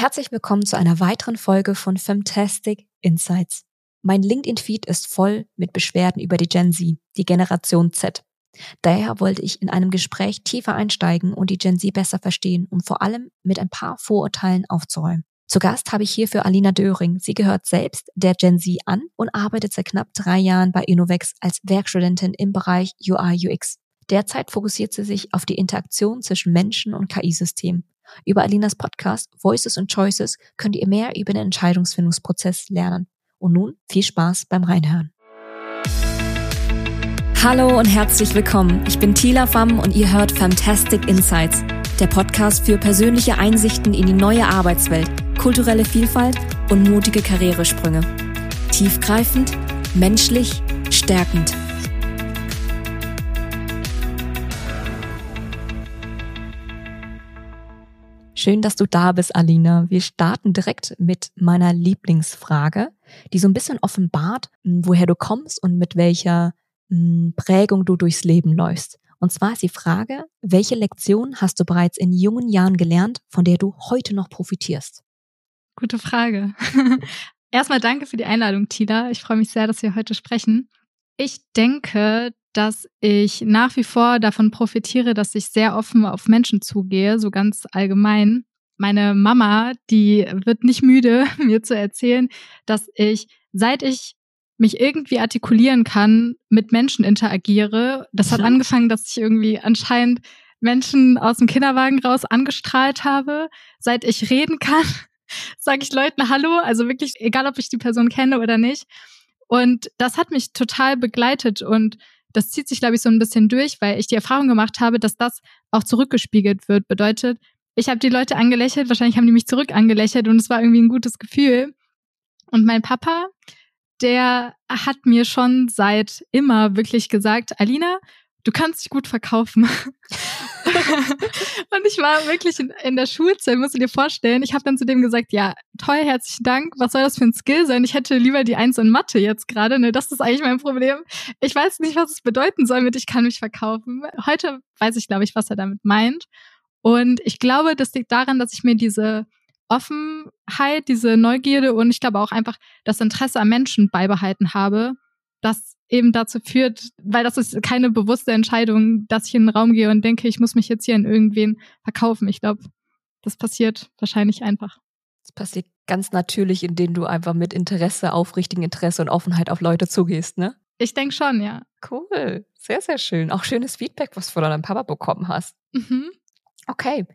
Herzlich willkommen zu einer weiteren Folge von Fantastic Insights. Mein LinkedIn-Feed ist voll mit Beschwerden über die Gen Z, die Generation Z. Daher wollte ich in einem Gespräch tiefer einsteigen und die Gen Z besser verstehen, um vor allem mit ein paar Vorurteilen aufzuräumen. Zu Gast habe ich hierfür Alina Döring. Sie gehört selbst der Gen Z an und arbeitet seit knapp drei Jahren bei Innovex als Werkstudentin im Bereich UI UX. Derzeit fokussiert sie sich auf die Interaktion zwischen Menschen und KI-Systemen. Über Alinas Podcast Voices and Choices könnt ihr mehr über den Entscheidungsfindungsprozess lernen. Und nun viel Spaß beim Reinhören. Hallo und herzlich willkommen. Ich bin Tila Pham und ihr hört Fantastic Insights, der Podcast für persönliche Einsichten in die neue Arbeitswelt, kulturelle Vielfalt und mutige Karrieresprünge. Tiefgreifend, menschlich, stärkend. Schön, dass du da bist, Alina. Wir starten direkt mit meiner Lieblingsfrage, die so ein bisschen offenbart, hm, woher du kommst und mit welcher hm, Prägung du durchs Leben läufst. Und zwar ist die Frage, welche Lektion hast du bereits in jungen Jahren gelernt, von der du heute noch profitierst? Gute Frage. Erstmal danke für die Einladung, Tila. Ich freue mich sehr, dass wir heute sprechen. Ich denke, dass ich nach wie vor davon profitiere, dass ich sehr offen auf Menschen zugehe, so ganz allgemein. Meine Mama, die wird nicht müde, mir zu erzählen, dass ich, seit ich mich irgendwie artikulieren kann, mit Menschen interagiere. Das hat angefangen, dass ich irgendwie anscheinend Menschen aus dem Kinderwagen raus angestrahlt habe. Seit ich reden kann, sage ich Leuten Hallo, also wirklich, egal ob ich die Person kenne oder nicht. Und das hat mich total begleitet und das zieht sich, glaube ich, so ein bisschen durch, weil ich die Erfahrung gemacht habe, dass das auch zurückgespiegelt wird. Bedeutet, ich habe die Leute angelächelt, wahrscheinlich haben die mich zurück angelächelt und es war irgendwie ein gutes Gefühl. Und mein Papa, der hat mir schon seit immer wirklich gesagt, Alina, du kannst dich gut verkaufen. und ich war wirklich in, in, der Schulzeit, musst du dir vorstellen. Ich habe dann zu dem gesagt, ja, toll, herzlichen Dank. Was soll das für ein Skill sein? Ich hätte lieber die Eins in Mathe jetzt gerade. Ne, das ist eigentlich mein Problem. Ich weiß nicht, was es bedeuten soll mit ich kann mich verkaufen. Heute weiß ich, glaube ich, was er damit meint. Und ich glaube, das liegt daran, dass ich mir diese Offenheit, diese Neugierde und ich glaube auch einfach das Interesse am Menschen beibehalten habe, das eben dazu führt, weil das ist keine bewusste Entscheidung, dass ich in den Raum gehe und denke, ich muss mich jetzt hier an irgendwen verkaufen. Ich glaube, das passiert wahrscheinlich einfach. Das passiert ganz natürlich, indem du einfach mit Interesse, aufrichtigen Interesse und Offenheit auf Leute zugehst, ne? Ich denke schon, ja. Cool. Sehr, sehr schön. Auch schönes Feedback, was du von deinem Papa bekommen hast. Mhm. Okay.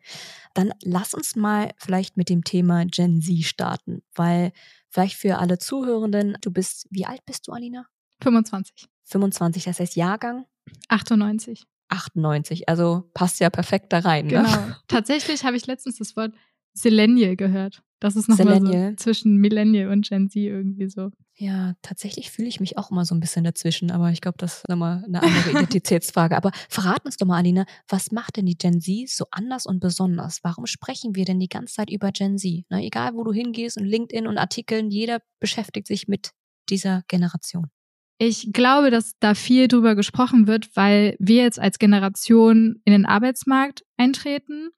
Dann lass uns mal vielleicht mit dem Thema Gen Z starten, weil vielleicht für alle Zuhörenden, du bist, wie alt bist du, Alina? 25. 25, das heißt Jahrgang? 98. 98, also passt ja perfekt da rein. Ne? Genau. Ne? Tatsächlich habe ich letztens das Wort Selenial gehört. Das ist nochmal so zwischen Millennial und Gen Z irgendwie so. Ja, tatsächlich fühle ich mich auch immer so ein bisschen dazwischen, aber ich glaube, das ist nochmal eine andere Identitätsfrage. Aber verrat uns doch mal, Alina, was macht denn die Gen Z so anders und besonders? Warum sprechen wir denn die ganze Zeit über Gen Z? Na, egal, wo du hingehst und LinkedIn und Artikeln, jeder beschäftigt sich mit dieser Generation. Ich glaube, dass da viel drüber gesprochen wird, weil wir jetzt als Generation in den Arbeitsmarkt eintreten.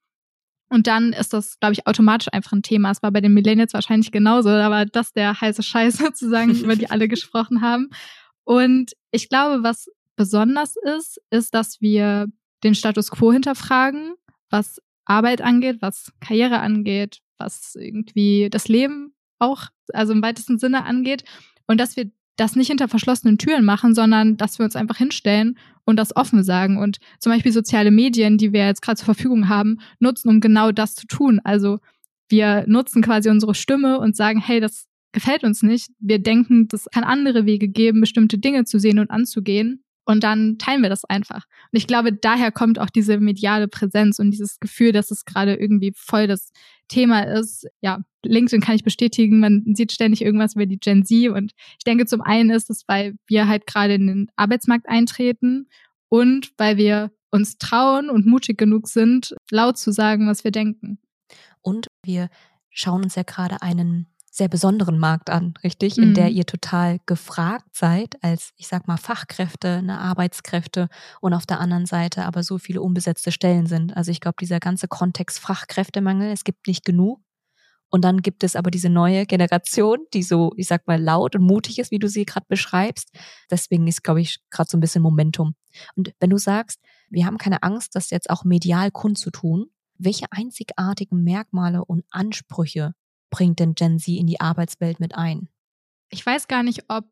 Und dann ist das, glaube ich, automatisch einfach ein Thema. Es war bei den Millennials wahrscheinlich genauso, aber das der heiße Scheiß sozusagen, über die alle gesprochen haben. Und ich glaube, was besonders ist, ist, dass wir den Status quo hinterfragen, was Arbeit angeht, was Karriere angeht, was irgendwie das Leben auch, also im weitesten Sinne angeht. Und dass wir das nicht hinter verschlossenen Türen machen, sondern dass wir uns einfach hinstellen und das offen sagen und zum Beispiel soziale Medien, die wir jetzt gerade zur Verfügung haben, nutzen, um genau das zu tun. Also wir nutzen quasi unsere Stimme und sagen, hey, das gefällt uns nicht. Wir denken, es kann andere Wege geben, bestimmte Dinge zu sehen und anzugehen. Und dann teilen wir das einfach. Und ich glaube, daher kommt auch diese mediale Präsenz und dieses Gefühl, dass es gerade irgendwie voll das Thema ist. Ja, LinkedIn kann ich bestätigen, man sieht ständig irgendwas über die Gen Z. Und ich denke, zum einen ist es, weil wir halt gerade in den Arbeitsmarkt eintreten und weil wir uns trauen und mutig genug sind, laut zu sagen, was wir denken. Und wir schauen uns ja gerade einen sehr besonderen Markt an, richtig? In der mhm. ihr total gefragt seid als, ich sag mal, Fachkräfte, ne, Arbeitskräfte und auf der anderen Seite aber so viele unbesetzte Stellen sind. Also ich glaube, dieser ganze Kontext Fachkräftemangel, es gibt nicht genug Und dann gibt es aber diese neue Generation, die so, ich sag mal, laut und mutig ist, wie du sie gerade beschreibst. Deswegen ist, glaube ich, gerade so ein bisschen Momentum. Und wenn du sagst, wir haben keine Angst, das jetzt auch medial kundzutun, welche einzigartigen Merkmale und Ansprüche bringt denn Gen Z in die Arbeitswelt mit ein? Ich weiß gar nicht, ob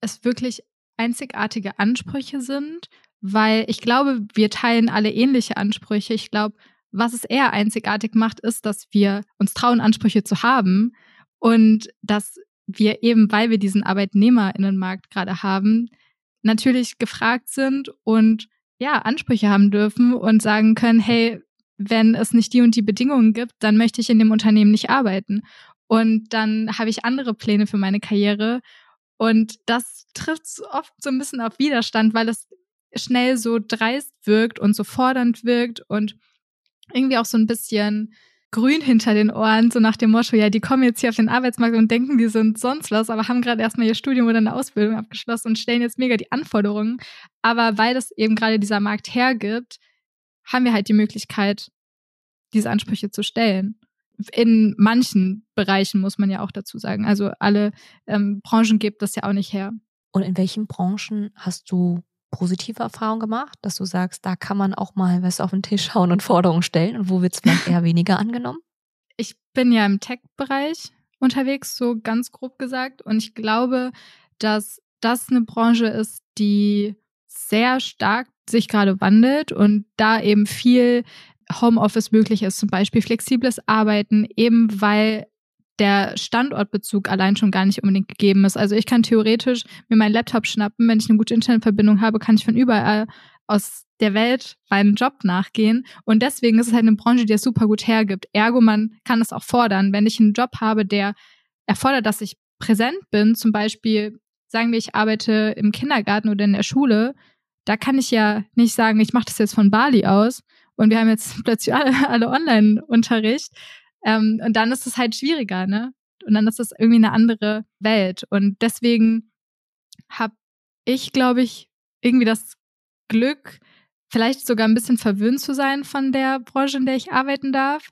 es wirklich einzigartige Ansprüche sind, weil ich glaube, wir teilen alle ähnliche Ansprüche. Ich glaube, was es eher einzigartig macht, ist, dass wir uns trauen, Ansprüche zu haben und dass wir eben, weil wir diesen Arbeitnehmerinnenmarkt gerade haben, natürlich gefragt sind und ja, Ansprüche haben dürfen und sagen können, hey, wenn es nicht die und die Bedingungen gibt, dann möchte ich in dem Unternehmen nicht arbeiten. Und dann habe ich andere Pläne für meine Karriere. Und das trifft oft so ein bisschen auf Widerstand, weil es schnell so dreist wirkt und so fordernd wirkt und irgendwie auch so ein bisschen grün hinter den Ohren, so nach dem Motto, ja, die kommen jetzt hier auf den Arbeitsmarkt und denken, die sind sonst was, aber haben gerade erstmal ihr Studium oder eine Ausbildung abgeschlossen und stellen jetzt mega die Anforderungen. Aber weil das eben gerade dieser Markt hergibt, haben wir halt die Möglichkeit, diese Ansprüche zu stellen. In manchen Bereichen muss man ja auch dazu sagen. Also alle ähm, Branchen gibt das ja auch nicht her. Und in welchen Branchen hast du positive Erfahrungen gemacht, dass du sagst, da kann man auch mal was auf den Tisch hauen und Forderungen stellen und wo wird es vielleicht eher weniger angenommen? Ich bin ja im Tech-Bereich unterwegs, so ganz grob gesagt. Und ich glaube, dass das eine Branche ist, die sehr stark sich gerade wandelt und da eben viel Homeoffice möglich ist, zum Beispiel flexibles Arbeiten, eben weil der Standortbezug allein schon gar nicht unbedingt gegeben ist. Also ich kann theoretisch mir meinen Laptop schnappen, wenn ich eine gute Internetverbindung habe, kann ich von überall aus der Welt meinen Job nachgehen. Und deswegen ist es halt eine Branche, die es super gut hergibt. Ergo, man kann es auch fordern. Wenn ich einen Job habe, der erfordert, dass ich präsent bin, zum Beispiel, sagen wir, ich arbeite im Kindergarten oder in der Schule, da kann ich ja nicht sagen, ich mache das jetzt von Bali aus und wir haben jetzt plötzlich alle, alle Online-Unterricht, ähm, und dann ist es halt schwieriger, ne? Und dann ist es irgendwie eine andere Welt. Und deswegen habe ich, glaube ich, irgendwie das Glück, vielleicht sogar ein bisschen verwöhnt zu sein von der Branche, in der ich arbeiten darf,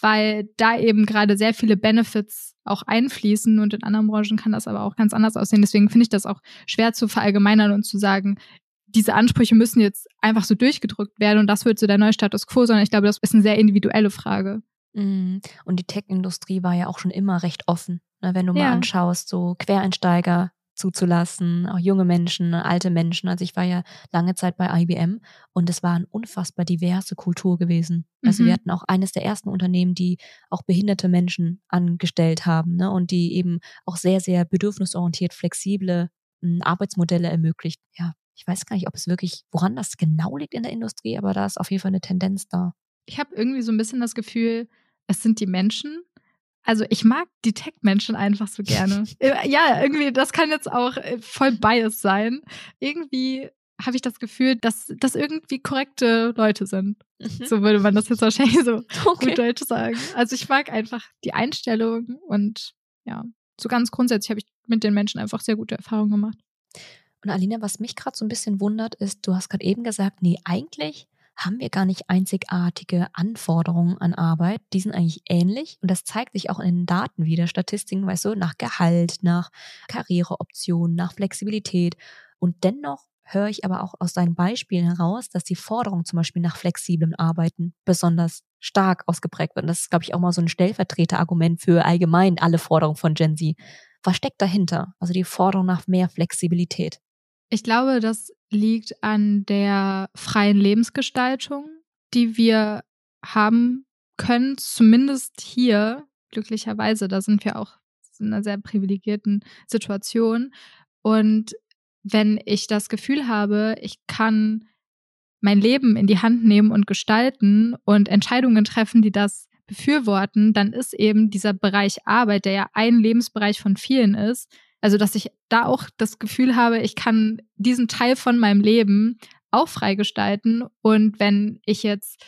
weil da eben gerade sehr viele Benefits auch einfließen und in anderen Branchen kann das aber auch ganz anders aussehen. Deswegen finde ich das auch schwer zu verallgemeinern und zu sagen, diese Ansprüche müssen jetzt einfach so durchgedrückt werden und das wird so der neue Status quo, sondern ich glaube, das ist eine sehr individuelle Frage. Mhm. Und die Tech-Industrie war ja auch schon immer recht offen. Ne? Wenn du ja. mal anschaust, so Quereinsteiger zuzulassen, auch junge Menschen, alte Menschen. Also ich war ja lange Zeit bei IBM und es war eine unfassbar diverse Kultur gewesen. Also mhm. wir hatten auch eines der ersten Unternehmen, die auch behinderte Menschen angestellt haben ne? und die eben auch sehr, sehr bedürfnisorientiert, flexible hm, Arbeitsmodelle ermöglicht. Ja, ich weiß gar nicht, ob es wirklich, woran das genau liegt in der Industrie, aber da ist auf jeden Fall eine Tendenz da. Ich habe irgendwie so ein bisschen das Gefühl, es sind die Menschen. Also ich mag die Tech-Menschen einfach so gerne. Äh, ja, irgendwie, das kann jetzt auch äh, voll biased sein. Irgendwie habe ich das Gefühl, dass das irgendwie korrekte Leute sind. Mhm. So würde man das jetzt wahrscheinlich so okay. gut Deutsch sagen. Also ich mag einfach die Einstellung und ja, so ganz grundsätzlich habe ich mit den Menschen einfach sehr gute Erfahrungen gemacht. Und Alina, was mich gerade so ein bisschen wundert, ist, du hast gerade eben gesagt, nee, eigentlich haben wir gar nicht einzigartige Anforderungen an Arbeit. Die sind eigentlich ähnlich und das zeigt sich auch in den Daten wieder, Statistiken, weißt du, nach Gehalt, nach Karriereoptionen, nach Flexibilität. Und dennoch höre ich aber auch aus deinen Beispielen heraus, dass die Forderung zum Beispiel nach flexiblem Arbeiten besonders stark ausgeprägt wird. Und das ist, glaube ich, auch mal so ein Stellvertreterargument für allgemein alle Forderungen von Gen Z. Was steckt dahinter? Also die Forderung nach mehr Flexibilität. Ich glaube, das liegt an der freien Lebensgestaltung, die wir haben können, zumindest hier, glücklicherweise, da sind wir auch in einer sehr privilegierten Situation. Und wenn ich das Gefühl habe, ich kann mein Leben in die Hand nehmen und gestalten und Entscheidungen treffen, die das befürworten, dann ist eben dieser Bereich Arbeit, der ja ein Lebensbereich von vielen ist, also, dass ich da auch das Gefühl habe, ich kann diesen Teil von meinem Leben auch freigestalten. Und wenn ich jetzt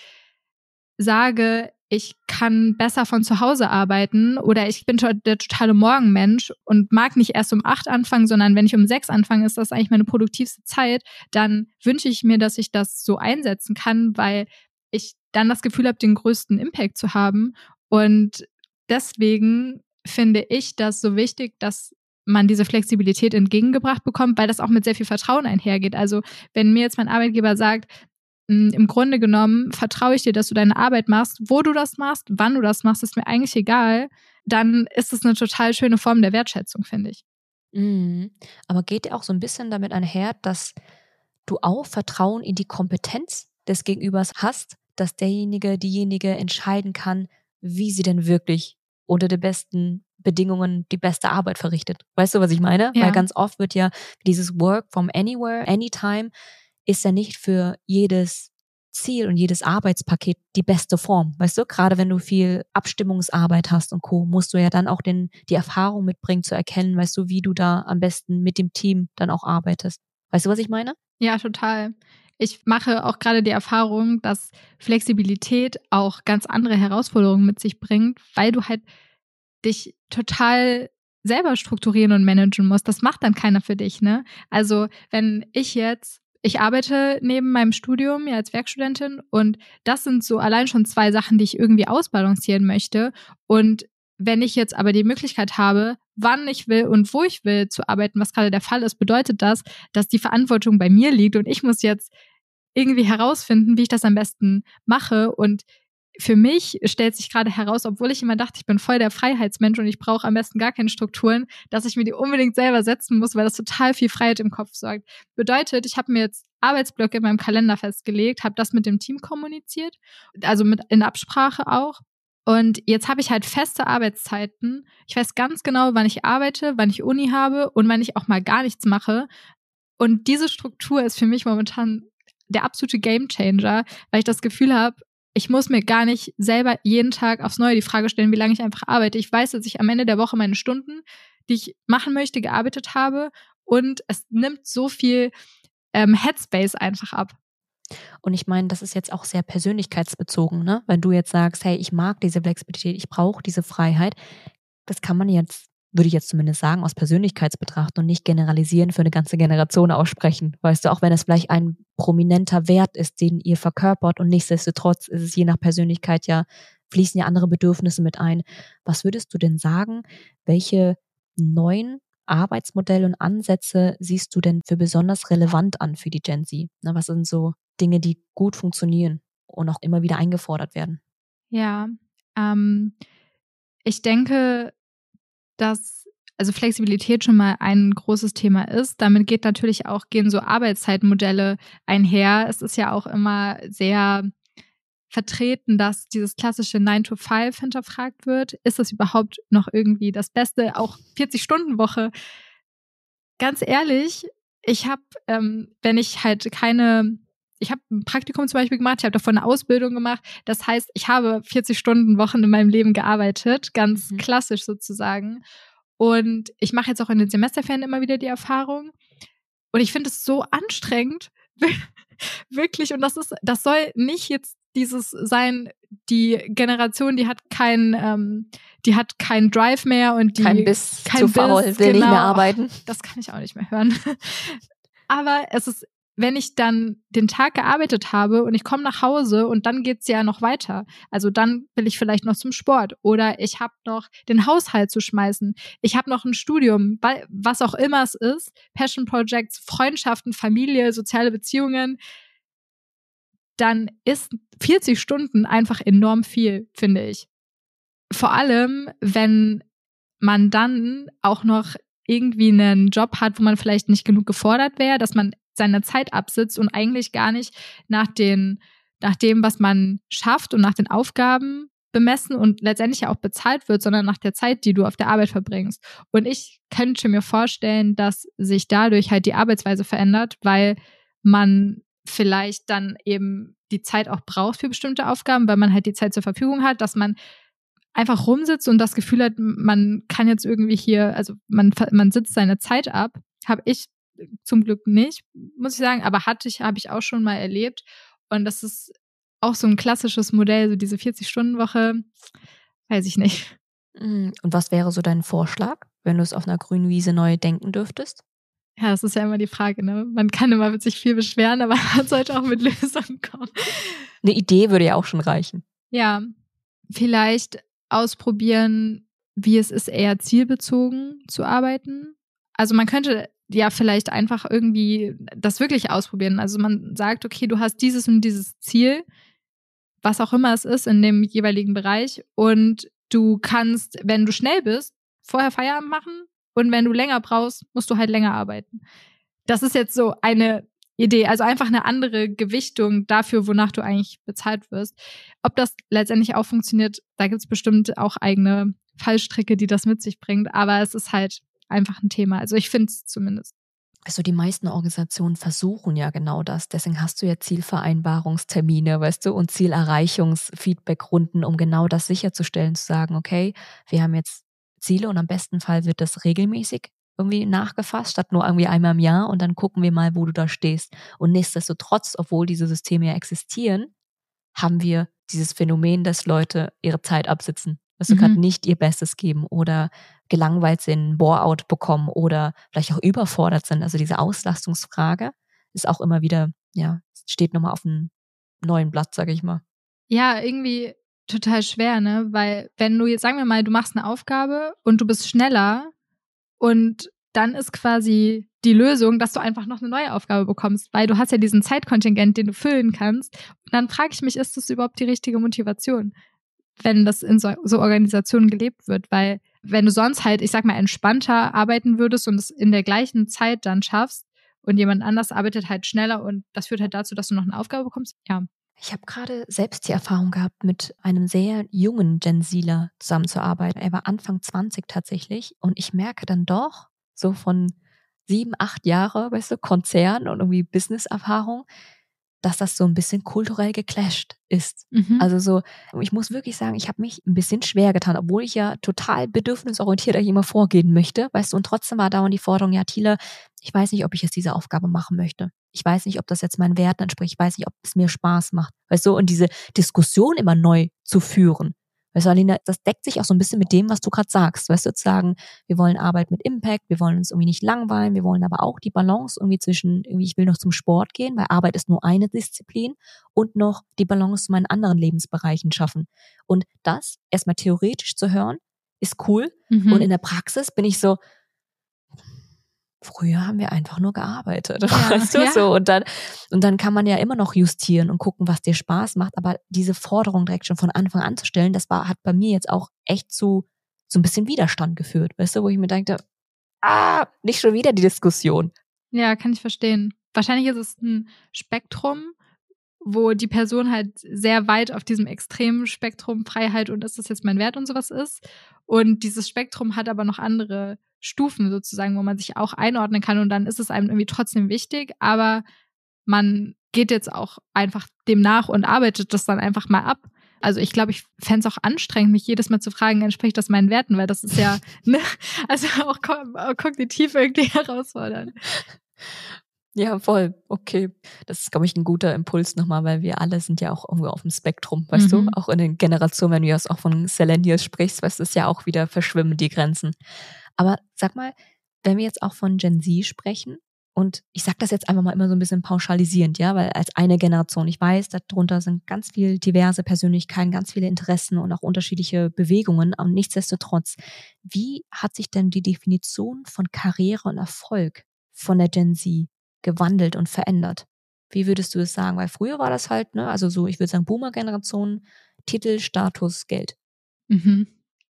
sage, ich kann besser von zu Hause arbeiten oder ich bin der totale Morgenmensch und mag nicht erst um acht anfangen, sondern wenn ich um sechs anfange, ist das eigentlich meine produktivste Zeit, dann wünsche ich mir, dass ich das so einsetzen kann, weil ich dann das Gefühl habe, den größten Impact zu haben. Und deswegen finde ich das so wichtig, dass man diese Flexibilität entgegengebracht bekommt, weil das auch mit sehr viel Vertrauen einhergeht. Also wenn mir jetzt mein Arbeitgeber sagt, hm, im Grunde genommen vertraue ich dir, dass du deine Arbeit machst, wo du das machst, wann du das machst, ist mir eigentlich egal, dann ist es eine total schöne Form der Wertschätzung, finde ich. Mhm. Aber geht dir auch so ein bisschen damit einher, dass du auch Vertrauen in die Kompetenz des Gegenübers hast, dass derjenige, diejenige entscheiden kann, wie sie denn wirklich unter den besten Bedingungen die beste Arbeit verrichtet. Weißt du, was ich meine? Ja. Weil ganz oft wird ja dieses Work from anywhere, anytime, ist ja nicht für jedes Ziel und jedes Arbeitspaket die beste Form. Weißt du, gerade wenn du viel Abstimmungsarbeit hast und Co., musst du ja dann auch den, die Erfahrung mitbringen zu erkennen, weißt du, wie du da am besten mit dem Team dann auch arbeitest. Weißt du, was ich meine? Ja, total. Ich mache auch gerade die Erfahrung, dass Flexibilität auch ganz andere Herausforderungen mit sich bringt, weil du halt dich total selber strukturieren und managen musst. Das macht dann keiner für dich, ne? Also, wenn ich jetzt ich arbeite neben meinem Studium ja als Werkstudentin und das sind so allein schon zwei Sachen, die ich irgendwie ausbalancieren möchte. Und wenn ich jetzt aber die Möglichkeit habe, wann ich will und wo ich will zu arbeiten, was gerade der Fall ist, bedeutet das, dass die Verantwortung bei mir liegt und ich muss jetzt irgendwie herausfinden, wie ich das am besten mache. Und für mich stellt sich gerade heraus, obwohl ich immer dachte, ich bin voll der Freiheitsmensch und ich brauche am besten gar keine Strukturen, dass ich mir die unbedingt selber setzen muss, weil das total viel Freiheit im Kopf sorgt. Bedeutet, ich habe mir jetzt Arbeitsblöcke in meinem Kalender festgelegt, habe das mit dem Team kommuniziert, also mit in Absprache auch. Und jetzt habe ich halt feste Arbeitszeiten. Ich weiß ganz genau, wann ich arbeite, wann ich Uni habe und wann ich auch mal gar nichts mache. Und diese Struktur ist für mich momentan der absolute Gamechanger, weil ich das Gefühl habe, ich muss mir gar nicht selber jeden Tag aufs Neue die Frage stellen, wie lange ich einfach arbeite. Ich weiß, dass ich am Ende der Woche meine Stunden, die ich machen möchte, gearbeitet habe und es nimmt so viel ähm, Headspace einfach ab. Und ich meine, das ist jetzt auch sehr persönlichkeitsbezogen, ne? Wenn du jetzt sagst, hey, ich mag diese Flexibilität, ich brauche diese Freiheit, das kann man jetzt würde ich jetzt zumindest sagen, aus Persönlichkeitsbetrachtung nicht generalisieren für eine ganze Generation aussprechen. Weißt du, auch wenn es vielleicht ein prominenter Wert ist, den ihr verkörpert und nichtsdestotrotz ist es je nach Persönlichkeit ja, fließen ja andere Bedürfnisse mit ein. Was würdest du denn sagen, welche neuen Arbeitsmodelle und Ansätze siehst du denn für besonders relevant an für die Gen Z? Na, was sind so Dinge, die gut funktionieren und auch immer wieder eingefordert werden? Ja, ähm, ich denke, dass also Flexibilität schon mal ein großes Thema ist. Damit geht natürlich auch, gehen so Arbeitszeitmodelle einher. Es ist ja auch immer sehr vertreten, dass dieses klassische 9 to 5 hinterfragt wird. Ist das überhaupt noch irgendwie das Beste? Auch 40-Stunden-Woche. Ganz ehrlich, ich habe, ähm, wenn ich halt keine ich habe ein Praktikum zum Beispiel gemacht, ich habe davon eine Ausbildung gemacht. Das heißt, ich habe 40 Stunden Wochen in meinem Leben gearbeitet, ganz mhm. klassisch sozusagen. Und ich mache jetzt auch in den Semesterferien immer wieder die Erfahrung. Und ich finde es so anstrengend, wirklich. Und das ist, das soll nicht jetzt dieses sein, die Generation, die hat kein, ähm, die hat keinen Drive mehr und die kein Biss kein zu Biss, faul, will genau. nicht mehr arbeiten. Das kann ich auch nicht mehr hören. Aber es ist wenn ich dann den Tag gearbeitet habe und ich komme nach Hause und dann geht's ja noch weiter. Also dann will ich vielleicht noch zum Sport oder ich habe noch den Haushalt zu schmeißen. Ich habe noch ein Studium, was auch immer es ist, Passion Projects, Freundschaften, Familie, soziale Beziehungen. Dann ist 40 Stunden einfach enorm viel, finde ich. Vor allem, wenn man dann auch noch irgendwie einen Job hat, wo man vielleicht nicht genug gefordert wäre, dass man seine Zeit absitzt und eigentlich gar nicht nach den, nach dem, was man schafft und nach den Aufgaben bemessen und letztendlich ja auch bezahlt wird, sondern nach der Zeit, die du auf der Arbeit verbringst. Und ich könnte mir vorstellen, dass sich dadurch halt die Arbeitsweise verändert, weil man vielleicht dann eben die Zeit auch braucht für bestimmte Aufgaben, weil man halt die Zeit zur Verfügung hat, dass man einfach rumsitzt und das Gefühl hat, man kann jetzt irgendwie hier, also man, man sitzt seine Zeit ab, habe ich zum Glück nicht, muss ich sagen, aber hatte ich, habe ich auch schon mal erlebt. Und das ist auch so ein klassisches Modell, so diese 40-Stunden-Woche, weiß ich nicht. Mm, und was wäre so dein Vorschlag, wenn du es auf einer grünen Wiese neu denken dürftest? Ja, das ist ja immer die Frage, ne? Man kann immer mit sich viel beschweren, aber man sollte auch mit Lösungen kommen. Eine Idee würde ja auch schon reichen. Ja, vielleicht ausprobieren, wie es ist, eher zielbezogen zu arbeiten. Also man könnte ja vielleicht einfach irgendwie das wirklich ausprobieren. Also man sagt, okay, du hast dieses und dieses Ziel, was auch immer es ist in dem jeweiligen Bereich und du kannst, wenn du schnell bist, vorher Feierabend machen und wenn du länger brauchst, musst du halt länger arbeiten. Das ist jetzt so eine Idee, also einfach eine andere Gewichtung dafür, wonach du eigentlich bezahlt wirst. Ob das letztendlich auch funktioniert, da gibt es bestimmt auch eigene Fallstricke, die das mit sich bringt, aber es ist halt einfach ein Thema. Also ich finde es zumindest. Also die meisten Organisationen versuchen ja genau das. Deswegen hast du ja Zielvereinbarungstermine, weißt du, und Zielerreichungsfeedbackrunden, um genau das sicherzustellen, zu sagen, okay, wir haben jetzt Ziele und am besten Fall wird das regelmäßig irgendwie nachgefasst, statt nur irgendwie einmal im Jahr und dann gucken wir mal, wo du da stehst. Und nichtsdestotrotz, obwohl diese Systeme ja existieren, haben wir dieses Phänomen, dass Leute ihre Zeit absitzen, dass sie mhm. gerade nicht ihr Bestes geben oder gelangweilt sind, Bore-out bekommen oder vielleicht auch überfordert sind. Also diese Auslastungsfrage ist auch immer wieder, ja, steht nochmal auf einem neuen Blatt, sage ich mal. Ja, irgendwie total schwer, ne? Weil wenn du jetzt, sagen wir mal, du machst eine Aufgabe und du bist schneller und dann ist quasi die Lösung, dass du einfach noch eine neue Aufgabe bekommst, weil du hast ja diesen Zeitkontingent, den du füllen kannst. Und dann frage ich mich, ist das überhaupt die richtige Motivation, wenn das in so, so Organisationen gelebt wird? Weil wenn du sonst halt, ich sag mal, entspannter arbeiten würdest und es in der gleichen Zeit dann schaffst und jemand anders arbeitet halt schneller und das führt halt dazu, dass du noch eine Aufgabe bekommst, ja, ich habe gerade selbst die Erfahrung gehabt, mit einem sehr jungen Gen Zler zusammenzuarbeiten. Er war Anfang 20 tatsächlich. Und ich merke dann doch, so von sieben, acht Jahre, weißt du, Konzern und irgendwie Business-Erfahrung, dass das so ein bisschen kulturell geclasht ist. Mhm. Also so, ich muss wirklich sagen, ich habe mich ein bisschen schwer getan, obwohl ich ja total bedürfnisorientiert eigentlich immer vorgehen möchte, weißt du, und trotzdem war dauernd die Forderung, ja, Thiele, ich weiß nicht, ob ich jetzt diese Aufgabe machen möchte. Ich weiß nicht, ob das jetzt meinen Werten entspricht. Ich weiß nicht, ob es mir Spaß macht. Weißt du, und diese Diskussion immer neu zu führen. Weißt du, Alina, das deckt sich auch so ein bisschen mit dem, was du gerade sagst. Weißt du, zu sagen, wir wollen Arbeit mit Impact, wir wollen uns irgendwie nicht langweilen, wir wollen aber auch die Balance irgendwie zwischen, irgendwie, ich will noch zum Sport gehen, weil Arbeit ist nur eine Disziplin und noch die Balance zu meinen anderen Lebensbereichen schaffen. Und das erstmal theoretisch zu hören, ist cool. Mhm. Und in der Praxis bin ich so, früher haben wir einfach nur gearbeitet. Ja, weißt du ja. so? Und dann, und dann kann man ja immer noch justieren und gucken, was dir Spaß macht. Aber diese Forderung direkt schon von Anfang an zu stellen, das war, hat bei mir jetzt auch echt zu so ein bisschen Widerstand geführt, weißt du, wo ich mir dachte, ah, nicht schon wieder die Diskussion. Ja, kann ich verstehen. Wahrscheinlich ist es ein Spektrum, wo die Person halt sehr weit auf diesem extremen Spektrum Freiheit und ist das jetzt mein Wert und sowas ist. Und dieses Spektrum hat aber noch andere Stufen sozusagen, wo man sich auch einordnen kann und dann ist es einem irgendwie trotzdem wichtig, aber man geht jetzt auch einfach dem nach und arbeitet das dann einfach mal ab. Also ich glaube, ich fände es auch anstrengend, mich jedes Mal zu fragen, entspricht das meinen Werten, weil das ist ja, ne, also auch kognitiv irgendwie herausfordernd. Ja, voll. Okay. Das ist, glaube ich, ein guter Impuls nochmal, weil wir alle sind ja auch irgendwo auf dem Spektrum, weißt mhm. du? Auch in den Generationen, wenn du jetzt auch von Selenials sprichst, weißt du, ist ja auch wieder verschwimmen die Grenzen. Aber sag mal, wenn wir jetzt auch von Gen Z sprechen, und ich sage das jetzt einfach mal immer so ein bisschen pauschalisierend, ja, weil als eine Generation, ich weiß, darunter sind ganz viele diverse Persönlichkeiten, ganz viele Interessen und auch unterschiedliche Bewegungen. Und nichtsdestotrotz, wie hat sich denn die Definition von Karriere und Erfolg von der Gen Z gewandelt und verändert? Wie würdest du es sagen? Weil früher war das halt, ne, also so, ich würde sagen, Boomer-Generation, Titel, Status, Geld. Mhm.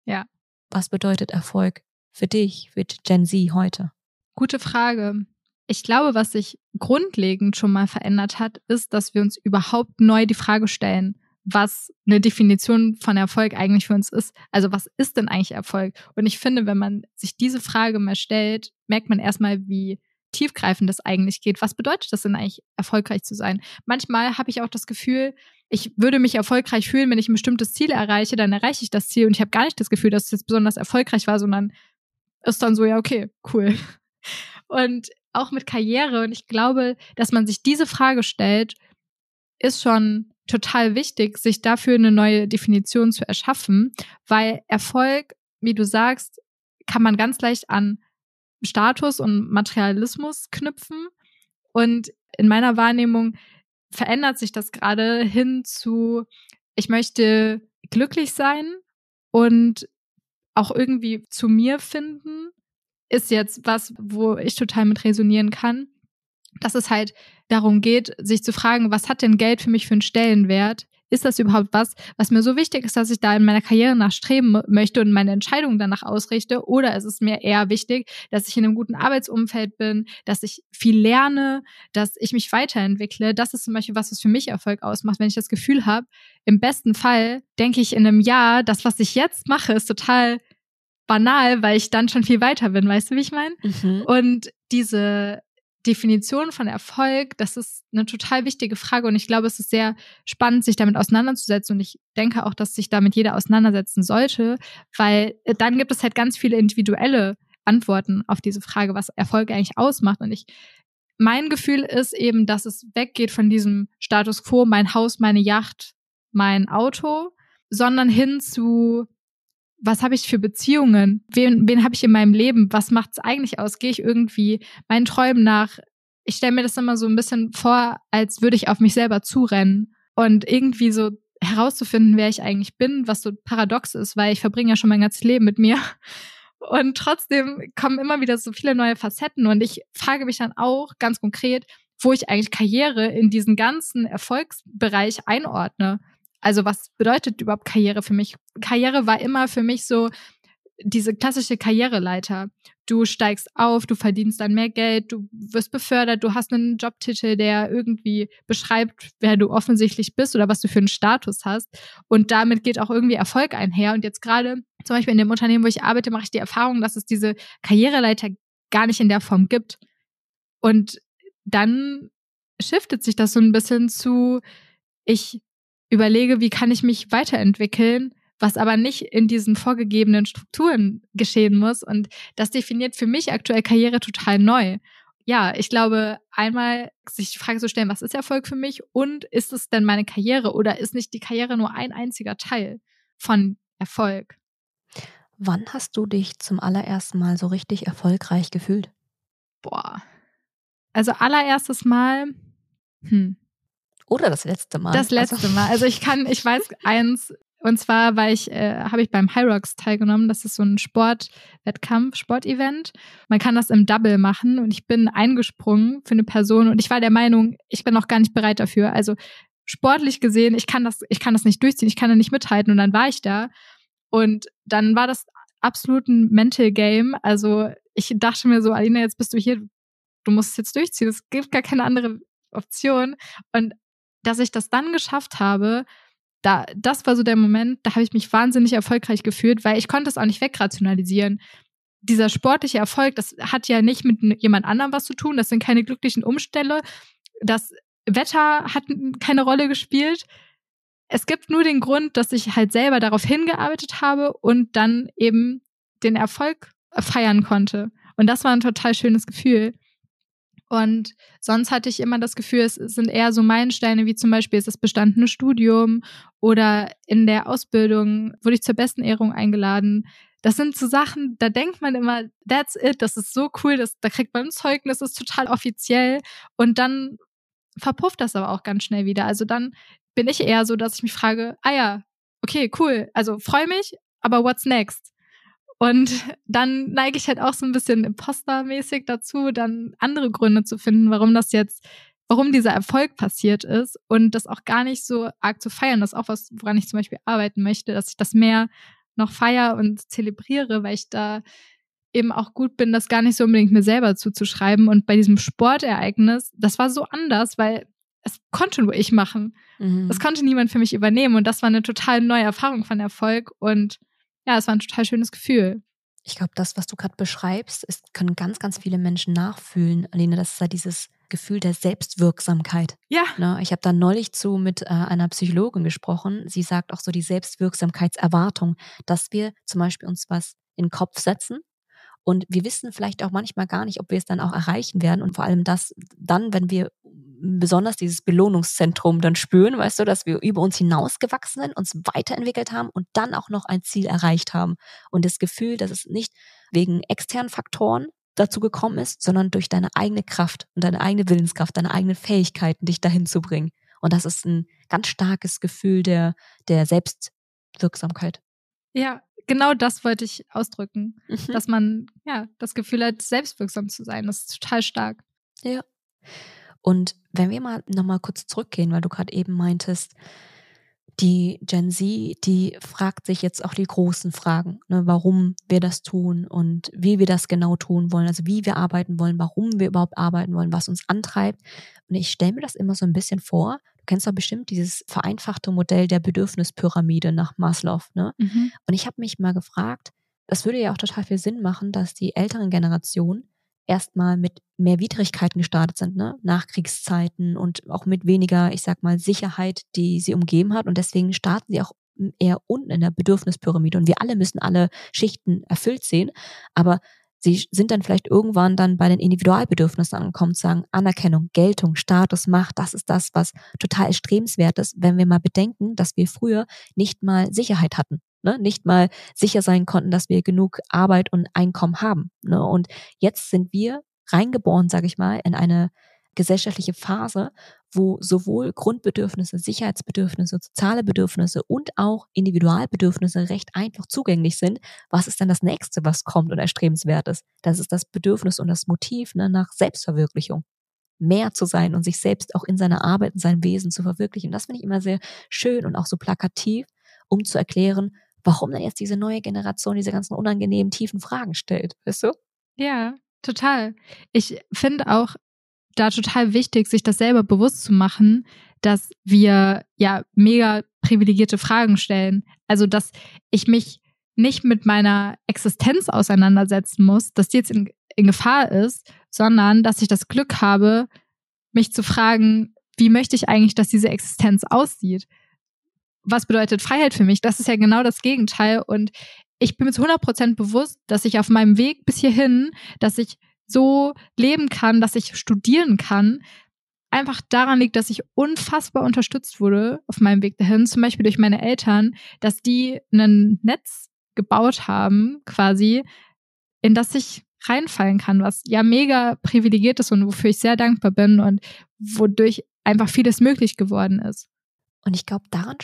Ja. Was bedeutet Erfolg für dich, für Gen Z heute? Gute Frage. Ich glaube, was sich grundlegend schon mal verändert hat, ist, dass wir uns überhaupt neu die Frage stellen, was eine Definition von Erfolg eigentlich für uns ist. Also was ist denn eigentlich Erfolg? Und ich finde, wenn man sich diese Frage mal stellt, merkt man erstmal, wie tiefgreifend das eigentlich geht. Was bedeutet das denn eigentlich, erfolgreich zu sein? Manchmal habe ich auch das Gefühl, ich würde mich erfolgreich fühlen, wenn ich ein bestimmtes Ziel erreiche, dann erreiche ich das Ziel und ich habe gar nicht das Gefühl, dass es jetzt besonders erfolgreich war, sondern ist dann so, ja, okay, cool. Und auch mit Karriere. Und ich glaube, dass man sich diese Frage stellt, ist schon total wichtig, sich dafür eine neue Definition zu erschaffen, weil Erfolg, wie du sagst, kann man ganz leicht an Status und Materialismus knüpfen. Und in meiner Wahrnehmung verändert sich das gerade hin zu, ich möchte glücklich sein und auch irgendwie zu mir finden, ist jetzt was, wo ich total mit resonieren kann. Dass es halt darum geht, sich zu fragen, was hat denn Geld für mich für einen Stellenwert? ist das überhaupt was, was mir so wichtig ist, dass ich da in meiner Karriere nachstreben möchte und meine Entscheidungen danach ausrichte? Oder ist es mir eher wichtig, dass ich in einem guten Arbeitsumfeld bin, dass ich viel lerne, dass ich mich weiterentwickle? Das ist zum Beispiel was, was für mich Erfolg ausmacht, wenn ich das Gefühl habe, im besten Fall denke ich in einem Jahr, das, was ich jetzt mache, ist total banal, weil ich dann schon viel weiter bin, weißt du, wie ich meine? Mhm. Und diese Definition von Erfolg, das ist eine total wichtige Frage und ich glaube, es ist sehr spannend, sich damit auseinanderzusetzen und ich denke auch, dass sich damit jeder auseinandersetzen sollte, weil äh, dann gibt es halt ganz viele individuelle Antworten auf diese Frage, was Erfolg eigentlich ausmacht und ich mein Gefühl ist eben, dass es weggeht von diesem Status quo, mein Haus, meine Yacht, mein Auto, sondern hin zu was habe ich für Beziehungen? Wen, wen habe ich in meinem Leben? Was macht es eigentlich aus? Gehe ich irgendwie meinen Träumen nach? Ich stelle mir das immer so ein bisschen vor, als würde ich auf mich selber zurennen und irgendwie so herauszufinden, wer ich eigentlich bin, was so paradox ist, weil ich verbringe ja schon mein ganzes Leben mit mir. Und trotzdem kommen immer wieder so viele neue Facetten und ich frage mich dann auch ganz konkret, wo ich eigentlich Karriere in diesen ganzen Erfolgsbereich einordne. Also was bedeutet überhaupt Karriere für mich? Karriere war immer für mich so diese klassische Karriereleiter. Du steigst auf, du verdienst dann mehr Geld, du wirst befördert, du hast einen Jobtitel, der irgendwie beschreibt, wer du offensichtlich bist oder was du für einen Status hast. Und damit geht auch irgendwie Erfolg einher. Und jetzt gerade zum Beispiel in dem Unternehmen, wo ich arbeite, mache ich die Erfahrung, dass es diese Karriereleiter gar nicht in der Form gibt. Und dann shiftet sich das so ein bisschen zu, ich überlege, wie kann ich mich weiterentwickeln, was aber nicht in diesen vorgegebenen Strukturen geschehen muss. Und das definiert für mich aktuell Karriere total neu. Ja, ich glaube, einmal sich die Frage zu stellen, was ist Erfolg für mich und ist es denn meine Karriere oder ist nicht die Karriere nur ein einziger Teil von Erfolg? Wann hast du dich zum allerersten Mal so richtig erfolgreich gefühlt? Boah. Also allererstes Mal, hm, oder das letzte Mal? Das letzte also. Mal. Also ich kann, ich weiß eins, und zwar war ich, äh, habe ich beim High Rocks teilgenommen. Das ist so ein Sportwettkampf, Sportevent. Man kann das im Double machen und ich bin eingesprungen für eine Person und ich war der Meinung, ich bin noch gar nicht bereit dafür. Also sportlich gesehen, ich kann das, ich kann das nicht durchziehen, ich kann da nicht mithalten und dann war ich da und dann war das absolut ein Mental Game. Also ich dachte mir so, Alina, jetzt bist du hier, du musst es jetzt durchziehen. Es gibt gar keine andere Option. Und dass ich das dann geschafft habe, da, das war so der Moment, da habe ich mich wahnsinnig erfolgreich gefühlt, weil ich konnte es auch nicht wegrationalisieren. Dieser sportliche Erfolg, das hat ja nicht mit jemand anderem was zu tun, das sind keine glücklichen Umstände, das Wetter hat keine Rolle gespielt. Es gibt nur den Grund, dass ich halt selber darauf hingearbeitet habe und dann eben den Erfolg feiern konnte. Und das war ein total schönes Gefühl. Und sonst hatte ich immer das Gefühl, es sind eher so Meilensteine, wie zum Beispiel das bestandene Studium oder in der Ausbildung wurde ich zur besten Ehrung eingeladen. Das sind so Sachen, da denkt man immer, that's it, das ist so cool, das, da kriegt man ein Zeugnis, das ist total offiziell. Und dann verpufft das aber auch ganz schnell wieder. Also dann bin ich eher so, dass ich mich frage, ah ja, okay, cool, also freue mich, aber what's next? Und dann neige ich halt auch so ein bisschen impostermäßig dazu, dann andere Gründe zu finden, warum das jetzt, warum dieser Erfolg passiert ist und das auch gar nicht so arg zu feiern. Das ist auch was, woran ich zum Beispiel arbeiten möchte, dass ich das mehr noch feier und zelebriere, weil ich da eben auch gut bin, das gar nicht so unbedingt mir selber zuzuschreiben. Und bei diesem Sportereignis, das war so anders, weil es konnte nur ich machen. Mhm. Das konnte niemand für mich übernehmen. Und das war eine total neue Erfahrung von Erfolg. Und ja, es war ein total schönes Gefühl. Ich glaube, das, was du gerade beschreibst, ist, können ganz, ganz viele Menschen nachfühlen. Aline, das ist ja dieses Gefühl der Selbstwirksamkeit. Ja. Ne? Ich habe da neulich zu mit äh, einer Psychologin gesprochen. Sie sagt auch so die Selbstwirksamkeitserwartung, dass wir zum Beispiel uns was in den Kopf setzen und wir wissen vielleicht auch manchmal gar nicht, ob wir es dann auch erreichen werden. Und vor allem das dann, wenn wir besonders dieses Belohnungszentrum dann spüren, weißt du, dass wir über uns hinausgewachsen sind, uns weiterentwickelt haben und dann auch noch ein Ziel erreicht haben. Und das Gefühl, dass es nicht wegen externen Faktoren dazu gekommen ist, sondern durch deine eigene Kraft und deine eigene Willenskraft, deine eigenen Fähigkeiten, dich dahin zu bringen. Und das ist ein ganz starkes Gefühl der, der Selbstwirksamkeit. Ja, genau das wollte ich ausdrücken. Mhm. Dass man ja das Gefühl hat, selbstwirksam zu sein. Das ist total stark. Ja. Und wenn wir mal nochmal kurz zurückgehen, weil du gerade eben meintest, die Gen Z, die fragt sich jetzt auch die großen Fragen, ne, warum wir das tun und wie wir das genau tun wollen, also wie wir arbeiten wollen, warum wir überhaupt arbeiten wollen, was uns antreibt. Und ich stelle mir das immer so ein bisschen vor. Du kennst doch bestimmt dieses vereinfachte Modell der Bedürfnispyramide nach Maslow. Ne? Mhm. Und ich habe mich mal gefragt, das würde ja auch total viel Sinn machen, dass die älteren Generationen erstmal mit mehr Widrigkeiten gestartet sind, ne? Nachkriegszeiten und auch mit weniger, ich sag mal, Sicherheit, die sie umgeben hat. Und deswegen starten sie auch eher unten in der Bedürfnispyramide. Und wir alle müssen alle Schichten erfüllt sehen. Aber sie sind dann vielleicht irgendwann dann bei den Individualbedürfnissen angekommen, zu sagen, Anerkennung, Geltung, Status, Macht, das ist das, was total erstrebenswert ist, wenn wir mal bedenken, dass wir früher nicht mal Sicherheit hatten ne, nicht mal sicher sein konnten, dass wir genug Arbeit und Einkommen haben. Ne? Und jetzt sind wir reingeboren, sage ich mal, in eine gesellschaftliche Phase, wo sowohl Grundbedürfnisse, Sicherheitsbedürfnisse, soziale Bedürfnisse und auch Individualbedürfnisse recht einfach zugänglich sind. Was ist dann das nächste, was kommt und erstrebenswert ist? Das ist das Bedürfnis und das Motiv ne, nach Selbstverwirklichung. Mehr zu sein und sich selbst auch in seiner Arbeit, in seinem Wesen zu verwirklichen. Das finde ich immer sehr schön und auch so plakativ, um zu erklären, warum denn jetzt diese neue Generation diese ganzen unangenehmen, tiefen Fragen stellt, weißt du? Ja, total. Ich finde auch da total wichtig, sich das selber bewusst zu machen, dass wir ja mega privilegierte Fragen stellen. Also, dass ich mich nicht mit meiner Existenz auseinandersetzen muss, dass die jetzt in, in Gefahr ist, sondern dass ich das Glück habe, mich zu fragen, wie möchte ich eigentlich, dass diese Existenz aussieht? was bedeutet Freiheit für mich? Das ist ja genau das Gegenteil. Und ich bin mir zu 100 Prozent bewusst, dass ich auf meinem Weg bis hierhin, dass ich so leben kann, dass ich studieren kann, einfach daran liegt, dass ich unfassbar unterstützt wurde auf meinem Weg dahin, zum Beispiel durch meine Eltern, dass die ein Netz gebaut haben, quasi, in das ich reinfallen kann, was ja mega privilegiert ist und wofür ich sehr dankbar bin und wodurch einfach vieles möglich geworden ist. Und ich glaube, daran